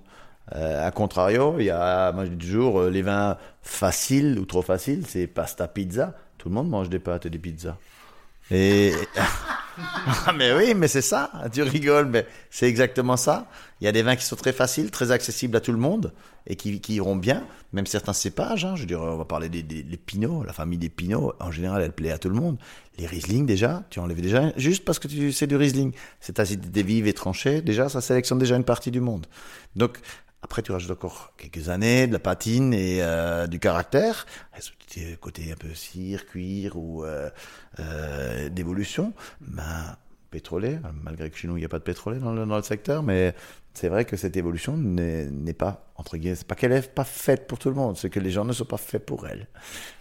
À contrario, il y a, moi je dis toujours, les vins faciles ou trop faciles, c'est pasta, pizza. Tout le monde mange des pâtes et des pizzas. Et Ah, mais oui, mais c'est ça. Tu rigoles, mais c'est exactement ça. Il y a des vins qui sont très faciles, très accessibles à tout le monde et qui, qui iront bien. Même certains cépages. Hein, je dire, on va parler des, des, des pinots. La famille des pinots, en général, elle plaît à tout le monde. Les Riesling, déjà, tu enlèves déjà juste parce que tu sais du Riesling. Cette acidité vive et tranchée, déjà, ça sélectionne déjà une partie du monde. Donc, après, tu rajoutes encore quelques années, de la patine et euh, du caractère, côté un peu cire, cuir ou euh, euh, d'évolution? Ben, pétrolé, malgré que chez nous, il n'y a pas de pétrolé dans le, dans le secteur, mais c'est vrai que cette évolution n'est n'est pas entre guillemets, c'est pas qu'elle est pas faite pour tout le monde, c'est que les gens ne sont pas faits pour elle.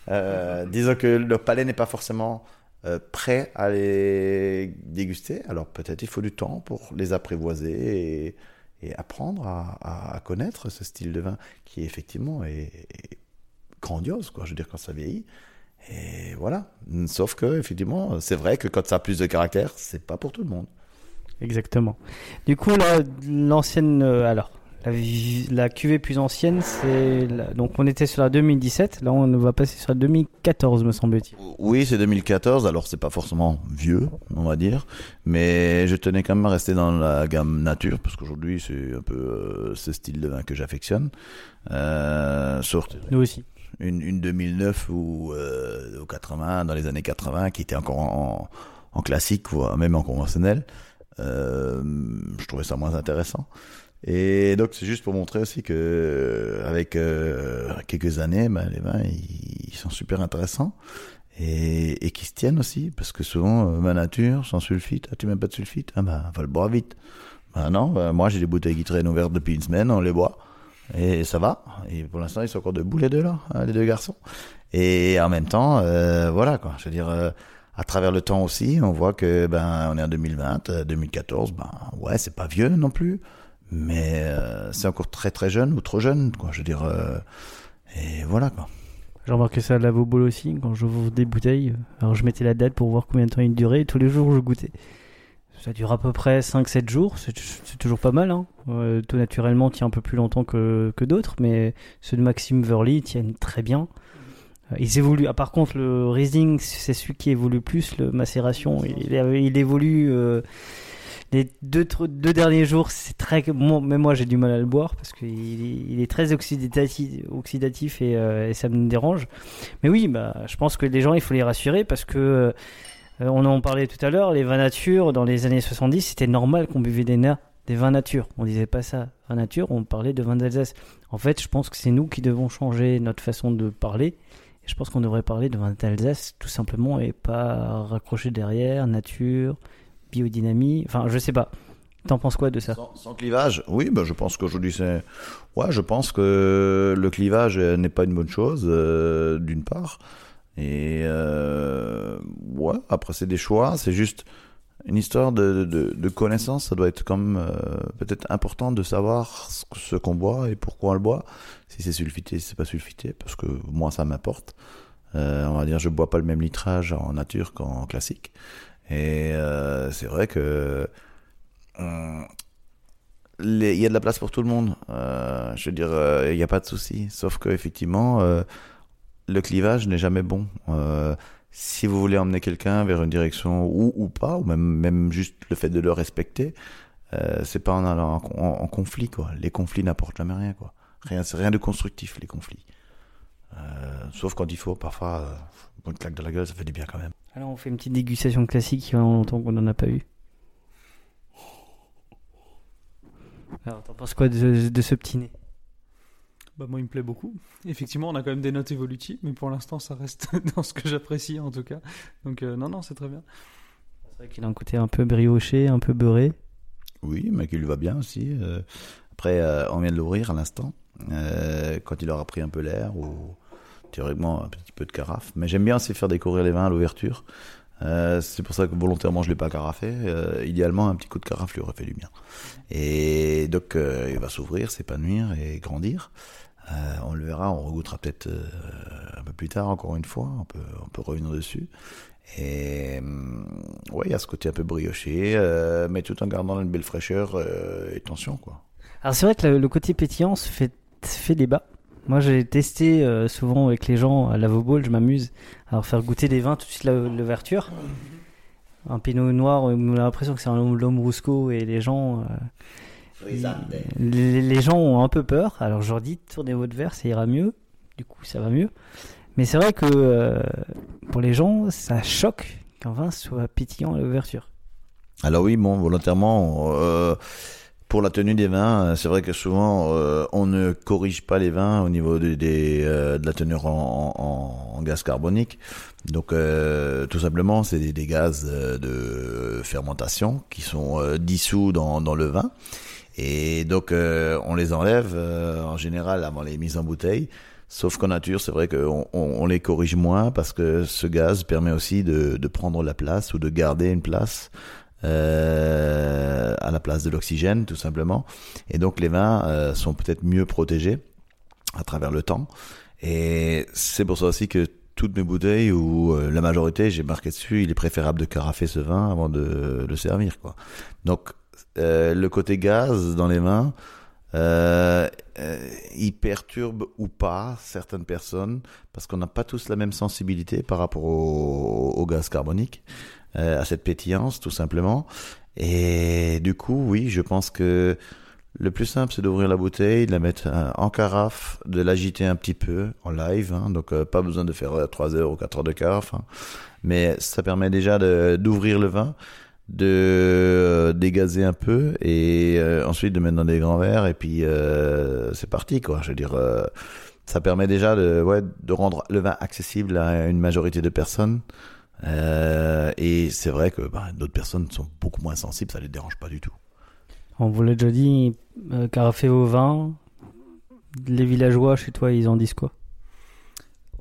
Disons que le palais n'est pas forcément euh, prêt à les déguster, alors peut-être il faut du temps pour les apprivoiser et, et apprendre à, à, connaître ce style de vin qui effectivement est, grandiose, quoi. Je veux dire, quand ça vieillit. Et voilà. Sauf que, effectivement, c'est vrai que quand ça a plus de caractère, c'est pas pour tout le monde. Exactement. Du coup, l'ancienne, euh, alors, la, la, cuvée plus ancienne, c'est donc on était sur la 2017. Là, on va passer sur la 2014, me semble-t-il. Oui, c'est 2014. Alors, c'est pas forcément vieux, on va dire, mais je tenais quand même à rester dans la gamme nature parce qu'aujourd'hui, c'est un peu euh, ce style de vin que j'affectionne. Euh, sorte. Nous aussi. Une, une 2009 ou, euh, ou 80 dans les années 80 qui était encore en, en classique, voire même en conventionnel. Euh, je trouvais ça moins intéressant. Et donc c'est juste pour montrer aussi que avec euh, quelques années, ben, les vins ils, sont super intéressants et, et qui se tiennent aussi parce que souvent euh, ma nature sans sulfite, ah tu mets pas de sulfite, ah ben va le boire vite. Ben non, ben, moi j'ai des bouteilles qui traînent ouvertes depuis une semaine, on les boit et ça va. Et pour l'instant ils sont encore debout les deux là, hein, les deux garçons. Et en même temps, euh, voilà quoi, je veux dire. Euh, à travers le temps aussi, on voit que ben on est en 2020, 2014, ben ouais, c'est pas vieux non plus mais euh, c'est encore très très jeune ou trop jeune, quoi. Je veux dire, euh, et voilà quoi. J'ai remarqué ça à la Vobol aussi, quand j'ouvre des bouteilles. Alors je mettais la date pour voir combien de temps il durait, tous les jours je goûtais. Ça dure à peu près 5-7 jours, c'est toujours pas mal. Hein. Euh, tout naturellement tient un peu plus longtemps que, que d'autres, mais ceux de Maxime Verly tiennent très bien. Ils évoluent. Ah, par contre, le Riesling, c'est celui qui évolue plus, le macération. Il, évolue. Les deux, deux derniers jours, c'est très. Moi, même moi, j'ai du mal à le boire parce qu'il il est très oxydatif, euh, et, ça me dérange. Mais oui, bah, je pense que les gens, il faut les rassurer parce que. Euh, on en parlait tout à l'heure, les vins nature, dans les années 70, c'était normal qu'on buvait des, des vins nature. On disait pas ça, vin nature, on parlait de vins d'Alsace. En fait, je pense que c'est nous qui devons changer notre façon de parler. je pense qu'on devrait parler de vin d'Alsace tout simplement et pas raccrocher derrière nature, biodynamie. Enfin, je sais pas. T'en penses quoi de ça? Sans, clivage? Oui, ben je pense qu'aujourd'hui c'est. Ouais, je pense que le clivage n'est pas une bonne chose, euh, d'une part. Et euh, ouais, après c'est des choix, c'est juste une histoire de, de, connaissance. Ça doit être même euh, peut-être important de savoir ce qu'on boit et pourquoi on le boit. Si c'est sulfité, si c'est pas sulfité, parce que moi ça m'importe. on va dire, je bois pas le même litrage en nature qu'en classique. Et euh, c'est vrai que euh, il y a de la place pour tout le monde. Euh, je veux dire, il n'y a pas de souci. Sauf que effectivement, le clivage n'est jamais bon. si vous voulez emmener quelqu'un vers une direction ou, ou pas, ou même, même juste le fait de le respecter, c'est pas en allant en, conflit quoi. Les conflits n'apportent jamais rien quoi. Rien, c'est rien de constructif les conflits. sauf quand il faut, parfois, une claque de la gueule, ça fait du bien quand même. Alors on fait une petite dégustation classique, il y a longtemps qu'on n'en a pas eu. Alors t'en penses quoi de, de ce petit nez? Bah moi il me plaît beaucoup. Effectivement on a quand même des notes évolutives, mais pour l'instant ça reste dans ce que j'apprécie en tout cas. Donc euh, non non c'est très bien. C'est vrai qu'il a un côté un peu brioché, un peu beurré. Oui mais qu'il va bien aussi. Euh, après euh, on vient de l'ouvrir à l'instant. quand il aura pris un peu l'air ou théoriquement un petit peu de carafe. Mais j'aime bien aussi faire découvrir les vins à l'ouverture. Euh, c'est pour ça que volontairement je l'ai pas carafé. Euh, idéalement, un petit coup de carafe lui aurait fait du bien. Et donc euh, il va s'ouvrir, s'épanouir et grandir. On le verra, on regoutera peut-être un peu plus tard encore une fois. On peut, revenir dessus. Et ouais, il y a ce côté un peu brioché, mais tout en gardant une belle fraîcheur et tension quoi. Alors c'est vrai que le, côté pétillant se fait débat. Moi, j'ai testé euh, souvent avec les gens à la Vobol, je m'amuse à leur faire goûter des vins tout de suite l'ouverture. Un pinot noir, on a l'impression que c'est un l'homme rousco et les gens. Euh, les, les, gens ont un peu peur. Alors je leur dis tournez votre verre, ça ira mieux. Du coup, ça va mieux. Mais c'est vrai que euh, pour les gens, ça choque qu'un vin soit pétillant à l'ouverture. Alors oui, bon, volontairement, euh, pour la tenue des vins, euh, c'est vrai que souvent euh, on ne corrige pas les vins au niveau de, des, euh, de la teneur en, en, en, gaz carbonique. Donc tout simplement, c'est des, des, gaz de fermentation qui sont dissous dans, dans le vin. Et donc, euh, on les enlève euh, en général avant les mises en bouteille. Sauf qu'en nature, c'est vrai qu'on on, on les corrige moins parce que ce gaz permet aussi de, de prendre la place ou de garder une place euh, à la place de l'oxygène, tout simplement. Et donc, les vins euh, sont peut-être mieux protégés à travers le temps. Et c'est pour ça aussi que toutes mes bouteilles ou euh, la majorité, j'ai marqué dessus, il est préférable de carafer ce vin avant de le servir, quoi. Donc, euh, le côté gaz dans les vins, euh, euh, il perturbe ou pas certaines personnes parce qu'on n'a pas tous la même sensibilité par rapport au, au gaz carbonique, à cette pétillance tout simplement. Et du coup, oui, je pense que le plus simple, c'est d'ouvrir la bouteille, de la mettre euh, en carafe, de l'agiter un petit peu en live. Hein, donc, euh, pas besoin de faire euh, 3 heures ou 4 heures de carafe. hein. mais ça permet déjà d'ouvrir le vin, de euh, dégazer un peu et euh, ensuite de mettre dans des grands verres. Et puis, euh, c'est parti, quoi. Je veux dire, euh, ça permet déjà de, ouais, de rendre le vin accessible à une majorité de personnes. Euh, et c'est vrai que bah, d'autres personnes sont beaucoup moins sensibles, ça les dérange pas du tout. On vous l'a déjà dit, euh, carafé au vin. Les villageois chez toi, ils en disent quoi?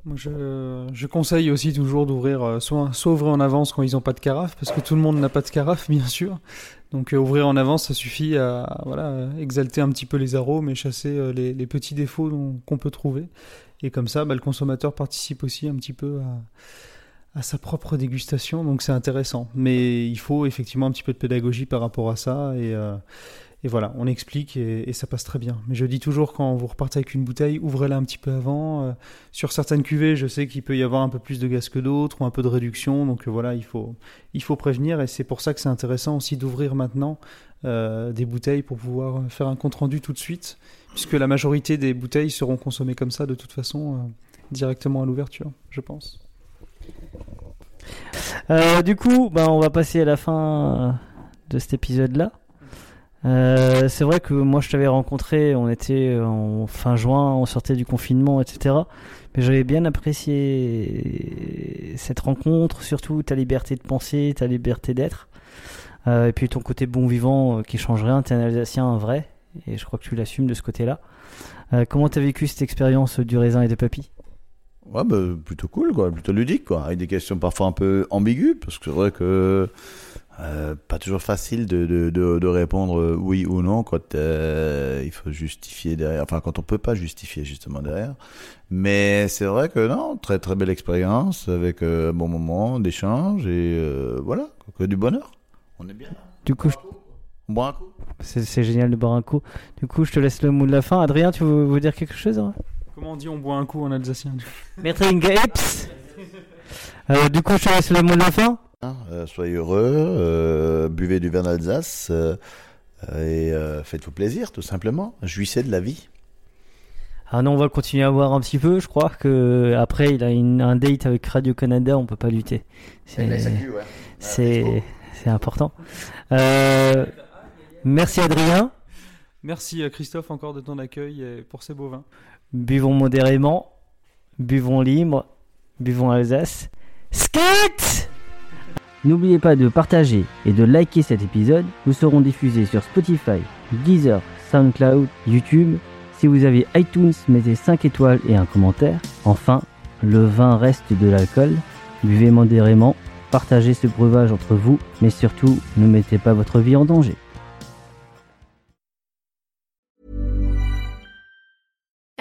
Moi, je, je conseille aussi toujours d'ouvrir, euh, soit, soit ouvrir en avance quand ils n'ont pas de carafe, parce que tout le monde n'a pas de carafe, bien sûr. Donc, euh, ouvrir en avance, ça suffit à voilà, exalter un petit peu les arômes et chasser euh, les, les petits défauts qu'on peut trouver. Et comme ça, bah, le consommateur participe aussi un petit peu à, à sa propre dégustation, donc c'est intéressant. Mais il faut effectivement un petit peu de pédagogie par rapport à ça, et, euh, voilà, on explique et, ça passe très bien. Mais je dis toujours, quand vous repartez avec une bouteille, ouvrez-la un petit peu avant. euh, sur certaines cuvées, je sais qu'il peut y avoir un peu plus de gaz que d'autres, ou un peu de réduction, donc euh, voilà, il faut, il faut prévenir, et c'est pour ça que c'est intéressant aussi d'ouvrir maintenant des bouteilles pour pouvoir faire un compte-rendu tout de suite, puisque la majorité des bouteilles seront consommées comme ça de toute façon, directement à l'ouverture, je pense. Euh, du coup, bah, on va passer à la fin euh, de cet épisode-là. Euh, c'est vrai que moi je t'avais rencontré, on était en fin juin, on sortait du confinement, etc. Mais j'avais bien apprécié cette rencontre, surtout ta liberté de penser, ta liberté d'être. Et puis ton côté bon vivant qui change rien, t'es un Alsacien vrai, et je crois que tu l'assumes de ce côté-là. Comment t'as vécu cette expérience du raisin et de papy Ouais, bah, plutôt cool, quoi, plutôt ludique, quoi, avec des questions parfois un peu ambiguës, parce que c'est vrai que euh, pas toujours facile de, de, de, de répondre euh, oui ou non quand euh, il faut justifier derrière, enfin quand on peut pas justifier justement derrière. Mais c'est vrai que non, très très belle expérience avec euh, un bon moment d'échange et euh, voilà, que du bonheur. On est bien. Du coup, On boit un coup. c'est génial de boire un coup. Du coup, je te laisse le mot de la fin. Adrien, tu veux, veux dire quelque chose hein? Comment on dit on boit un coup en alsacien Maître Ingeps Euh, Du coup, je te laisse le mot de la fin. Hein, euh, soyez heureux, euh, buvez du vin d'Alsace euh, et euh, faites-vous plaisir, tout simplement. Jouissez de la vie. Ah non, on va continuer à voir un petit peu. Je crois que après, il a une- un date avec Radio Canada, on peut pas lutter. C'est c'est c'est important. Euh, merci Adrien. Merci Christophe encore de ton accueil et pour ces beaux vins. Buvons modérément, buvons libre, buvons Alsace. Skate N'oubliez pas de partager et de liker cet épisode. Nous serons diffusés sur Spotify, Deezer, SoundCloud, YouTube. Si vous avez iTunes, mettez 5 étoiles et un commentaire. Enfin, le vin reste de l'alcool. Buvez modérément, partagez ce breuvage entre vous, mais surtout, ne mettez pas votre vie en danger.